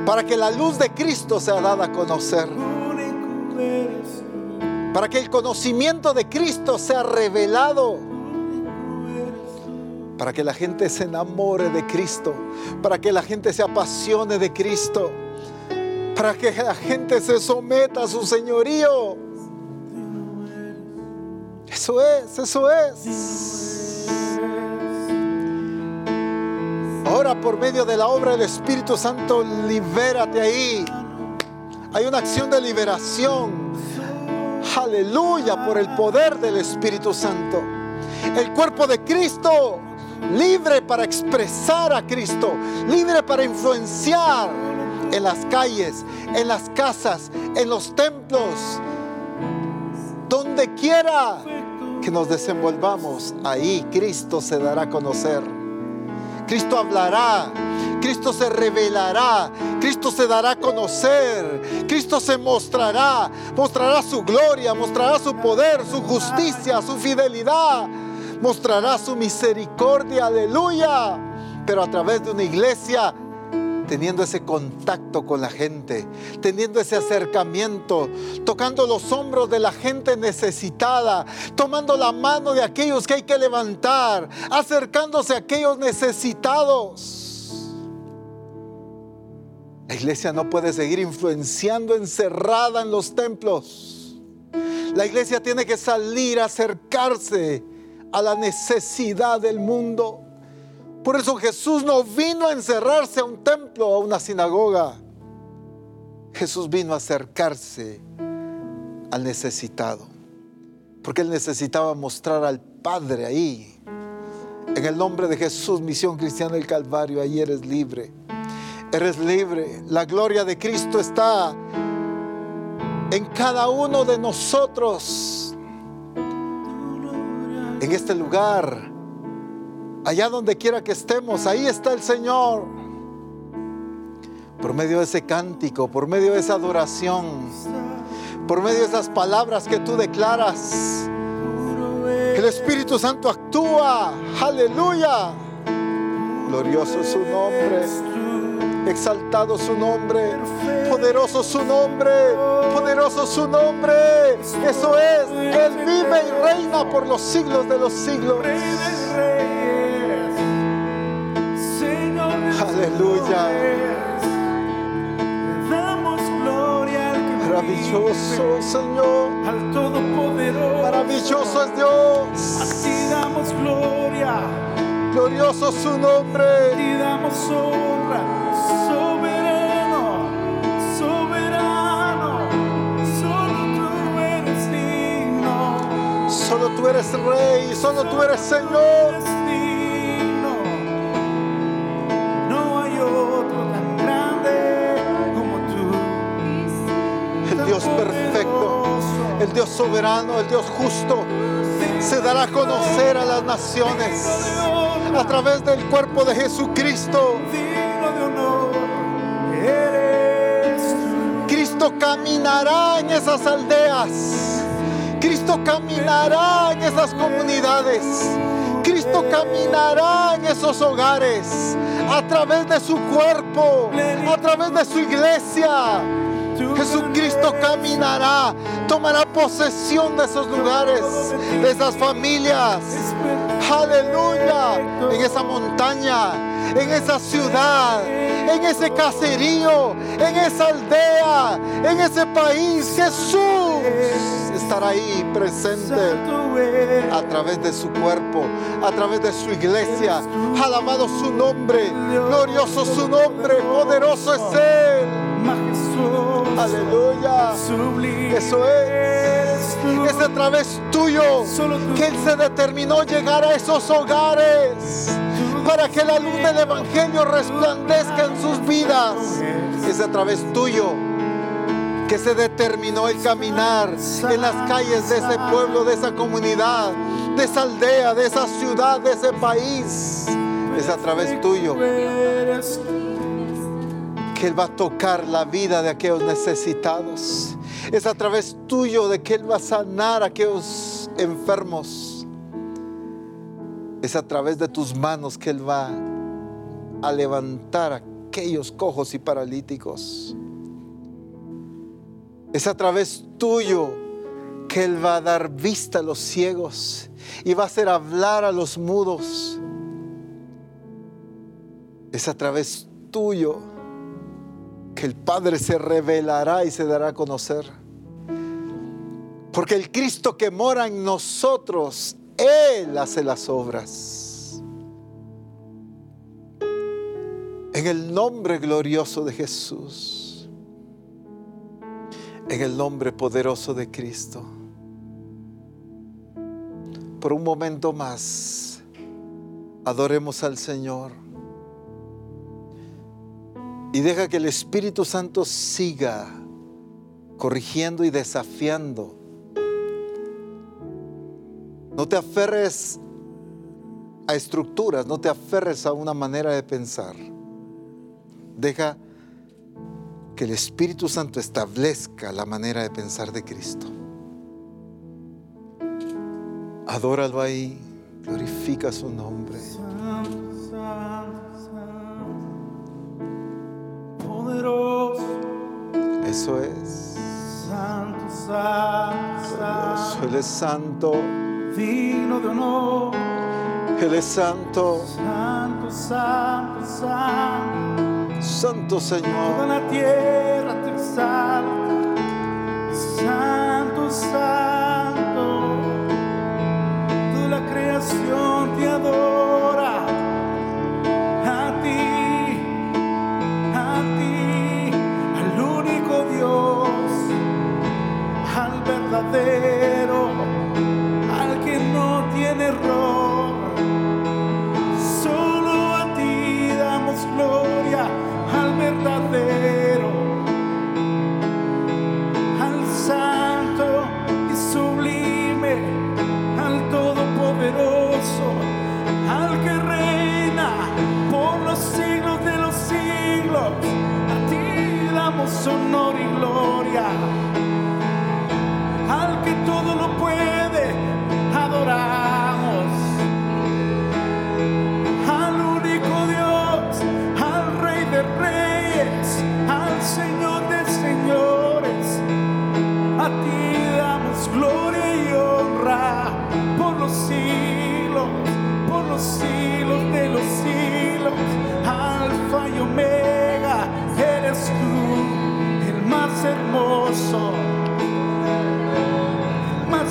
Speaker 1: para que la luz de Cristo sea dada a conocer, para que el conocimiento de Cristo sea revelado. Para que la gente se enamore de Cristo, para que la gente se apasione de Cristo, para que la gente se someta a su señorío. Eso es, eso es. Ahora por medio de la obra del Espíritu Santo, libérate ahí. Hay una acción de liberación. Aleluya por el poder del Espíritu Santo. El cuerpo de Cristo, libre para expresar a Cristo, libre para influenciar en las calles, en las casas, en los templos, donde quiera que nos desenvolvamos, ahí Cristo se dará a conocer. Cristo hablará, Cristo se revelará, Cristo se dará a conocer, Cristo se mostrará, mostrará su gloria, mostrará su poder, su justicia, su fidelidad, mostrará su misericordia, aleluya. Pero a través de una iglesia teniendo ese contacto con la gente, teniendo ese acercamiento, tocando los hombros de la gente necesitada, tomando la mano de aquellos que hay que levantar, acercándose a aquellos necesitados. La iglesia no puede seguir influenciando encerrada en los templos. La iglesia tiene que salir, acercarse a la necesidad del mundo. Por eso Jesús no vino a encerrarse a un templo o a una sinagoga. Jesús vino a acercarse al necesitado. porque él necesitaba mostrar al Padre ahí. En el nombre de Jesús, Misión Cristiana del Calvario, ahí eres libre. Eres libre. La gloria de Cristo está en cada uno de nosotros. En este lugar, allá donde quiera que estemos, ahí está el Señor. Por medio de ese cántico, por medio de esa adoración, por medio de esas palabras que tú declaras. El Espíritu Santo actúa. Aleluya. Glorioso es su nombre. Exaltado su nombre. Poderoso su nombre. Poderoso su nombre. Eso es. Él vive y reina por los siglos de los siglos. Aleluya. Maravilloso Señor.
Speaker 2: al Todopoderoso.
Speaker 1: Maravilloso es Dios.
Speaker 2: Así damos gloria,
Speaker 1: Glorioso su nombre.
Speaker 2: y damos honra, Solo tú eres
Speaker 1: rey. Solo tú eres Señor.
Speaker 2: No hay otro tan grande como tú.
Speaker 1: El Dios perfecto. El Dios soberano. El Dios justo. Se dará a conocer a las naciones a través del cuerpo de Jesucristo. Cristo caminará en esas aldeas. Cristo caminará en esas comunidades. Cristo caminará en esos hogares a través de su cuerpo, a través de su iglesia. Jesucristo caminará, tomará posesión de esos lugares, de esas familias. Aleluya. En esa montaña, en esa ciudad, en ese caserío, en esa aldea, en ese país. Jesús estará ahí presente a través de su cuerpo, a través de su iglesia. Alabado su nombre, glorioso su nombre, poderoso es Él. Aleluya. Eso es. Es a través tuyo que Él se determinó llegar a esos hogares para que la luz del Evangelio resplandezca en sus vidas. Es a través tuyo que se determinó el caminar en las calles de ese pueblo, de esa comunidad, de esa aldea, de esa ciudad, de ese país. Es a través tuyo que Él va a tocar la vida de aquellos necesitados. Es a través tuyo de que Él va a sanar a aquellos enfermos. Es a través de tus manos que Él va a levantar a aquellos cojos y paralíticos. Es a través tuyo que Él va a dar vista a los ciegos y va a hacer hablar a los mudos. Es a través tuyo que el Padre se revelará y se dará a conocer. Porque el Cristo que mora en nosotros, Él hace las obras. En el nombre glorioso de Jesús. En el nombre poderoso de Cristo. Por un momento más, adoremos al Señor. Y deja que el Espíritu Santo siga corrigiendo y desafiando. No te aferres a estructuras, no te aferres a una manera de pensar. Deja que el Espíritu Santo establezca la manera de pensar de Cristo. Adóralo ahí, glorifica su nombre.
Speaker 2: Santo, santo, santo, poderoso,
Speaker 1: Eso es.
Speaker 2: santo, santo, santo,
Speaker 1: Él es santo,
Speaker 2: digno de honor,
Speaker 1: Él es santo,
Speaker 2: santo, santo, santo,
Speaker 1: santo
Speaker 2: toda
Speaker 1: Señor.
Speaker 2: la tierra te exalta, santo, santo, toda la creación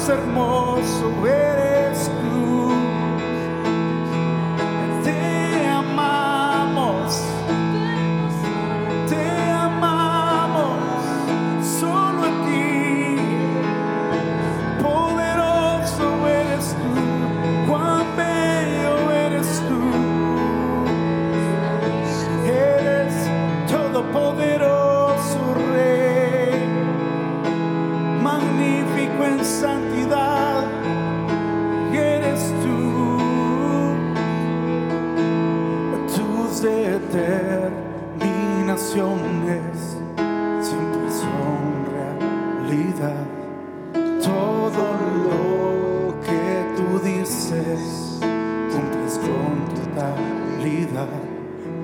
Speaker 2: hermoso eres.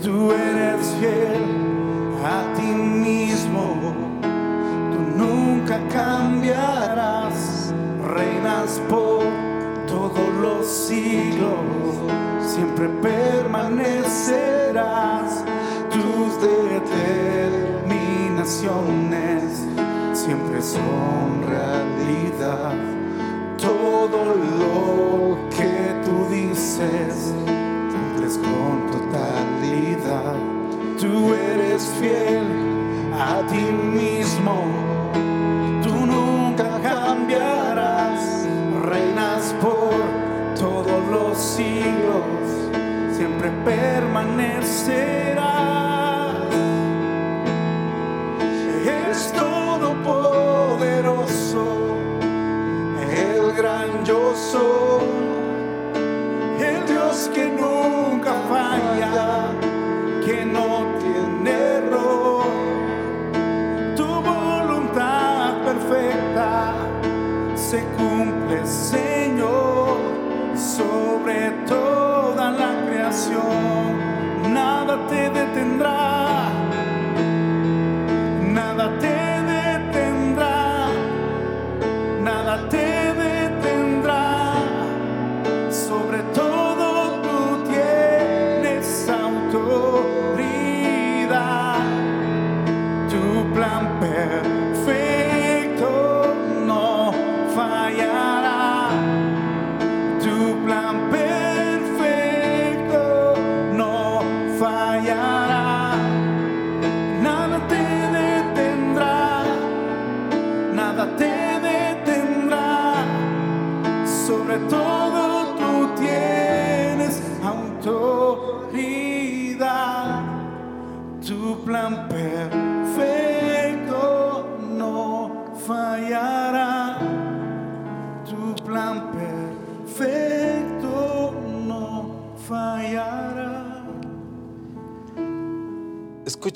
Speaker 2: Tú eres fiel a ti mismo, tú nunca cambiarás, reinas por todos los siglos, siempre permanecerás. Tus determinaciones siempre son realidad. Todo lo que tú dices cumples con. Tú eres fiel a ti mismo.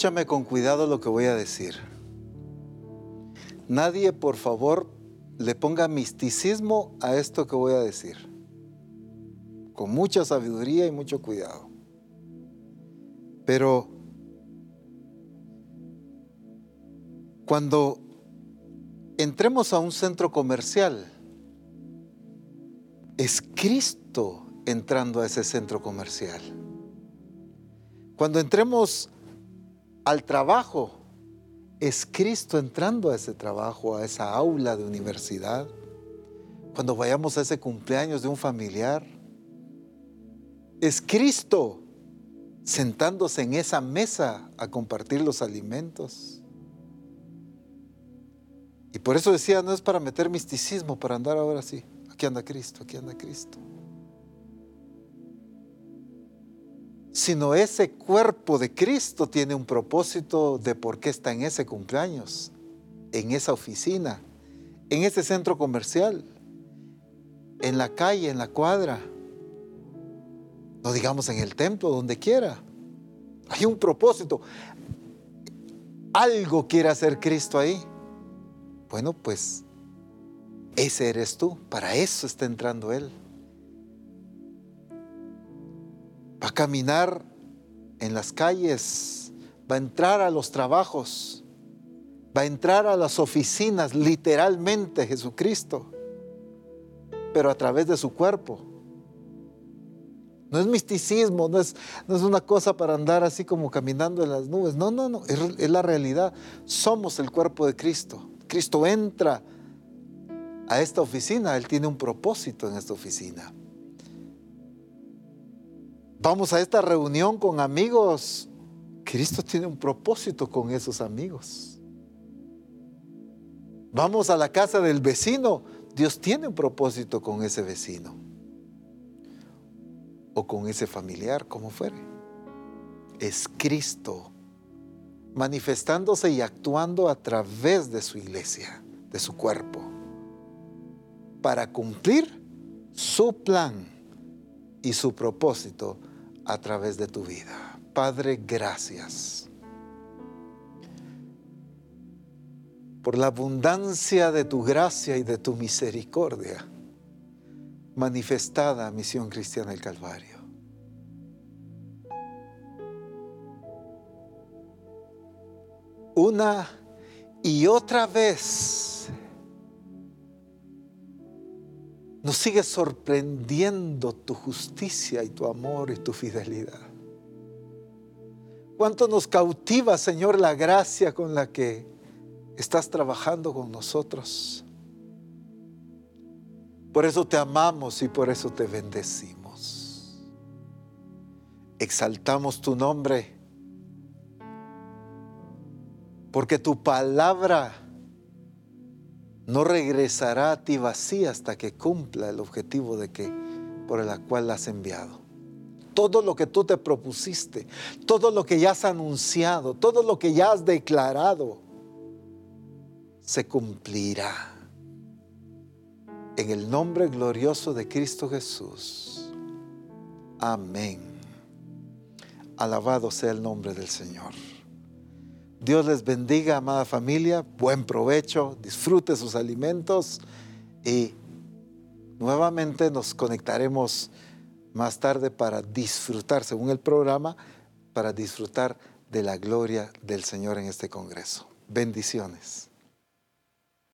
Speaker 1: Escúchame con cuidado lo que voy a decir. Nadie, por favor, le ponga misticismo a esto que voy a decir. Con mucha sabiduría y mucho cuidado. Pero cuando entremos a un centro comercial, es Cristo entrando a ese centro comercial. Cuando entremos al trabajo, es Cristo entrando a ese trabajo, a esa aula de universidad. Cuando vayamos a ese cumpleaños de un familiar, es Cristo sentándose en esa mesa a compartir los alimentos. Y por eso decía, no es para meter misticismo, para andar ahora sí. Aquí anda Cristo, aquí anda Cristo. Sino ese cuerpo de Cristo tiene un propósito de por qué está en ese cumpleaños, en esa oficina, en ese centro comercial, en la calle, en la cuadra, no digamos en el templo, donde quiera. Hay un propósito. Algo quiere hacer Cristo ahí. Bueno, pues ese eres tú. Para eso está entrando Él. Va a caminar en las calles, va a entrar a los trabajos, va a entrar a las oficinas, literalmente Jesucristo, pero a través de su cuerpo. No es misticismo, no es, no es una cosa para andar así como caminando en las nubes. No, no, no, es, es la realidad. Somos el cuerpo de Cristo. Cristo entra a esta oficina, Él tiene un propósito en esta oficina. Vamos a esta reunión con amigos, Cristo tiene un propósito con esos amigos. Vamos a la casa del vecino, Dios tiene un propósito con ese vecino o con ese familiar, como fuere. Es Cristo manifestándose y actuando a través de su iglesia, de su cuerpo, para cumplir su plan y su propósito a través de tu vida. Padre, gracias por la abundancia de tu gracia y de tu misericordia manifestada a Misión Cristiana del Calvario. Una y otra vez nos sigue sorprendiendo tu justicia y tu amor y tu fidelidad. Cuánto nos cautiva, Señor, la gracia con la que estás trabajando con nosotros. Por eso te amamos y por eso te bendecimos. Exaltamos tu nombre. Porque tu palabra no regresará a ti vacía hasta que cumpla el objetivo de que por el cual la has enviado. Todo lo que tú te propusiste, todo lo que ya has anunciado, todo lo que ya has declarado, se cumplirá en el nombre glorioso de Cristo Jesús. Amén. Alabado sea el nombre del Señor. Dios les bendiga, amada familia. Buen provecho. Disfrute sus alimentos. Y nuevamente nos conectaremos más tarde para disfrutar, según el programa, para disfrutar de la gloria del Señor en este Congreso. Bendiciones.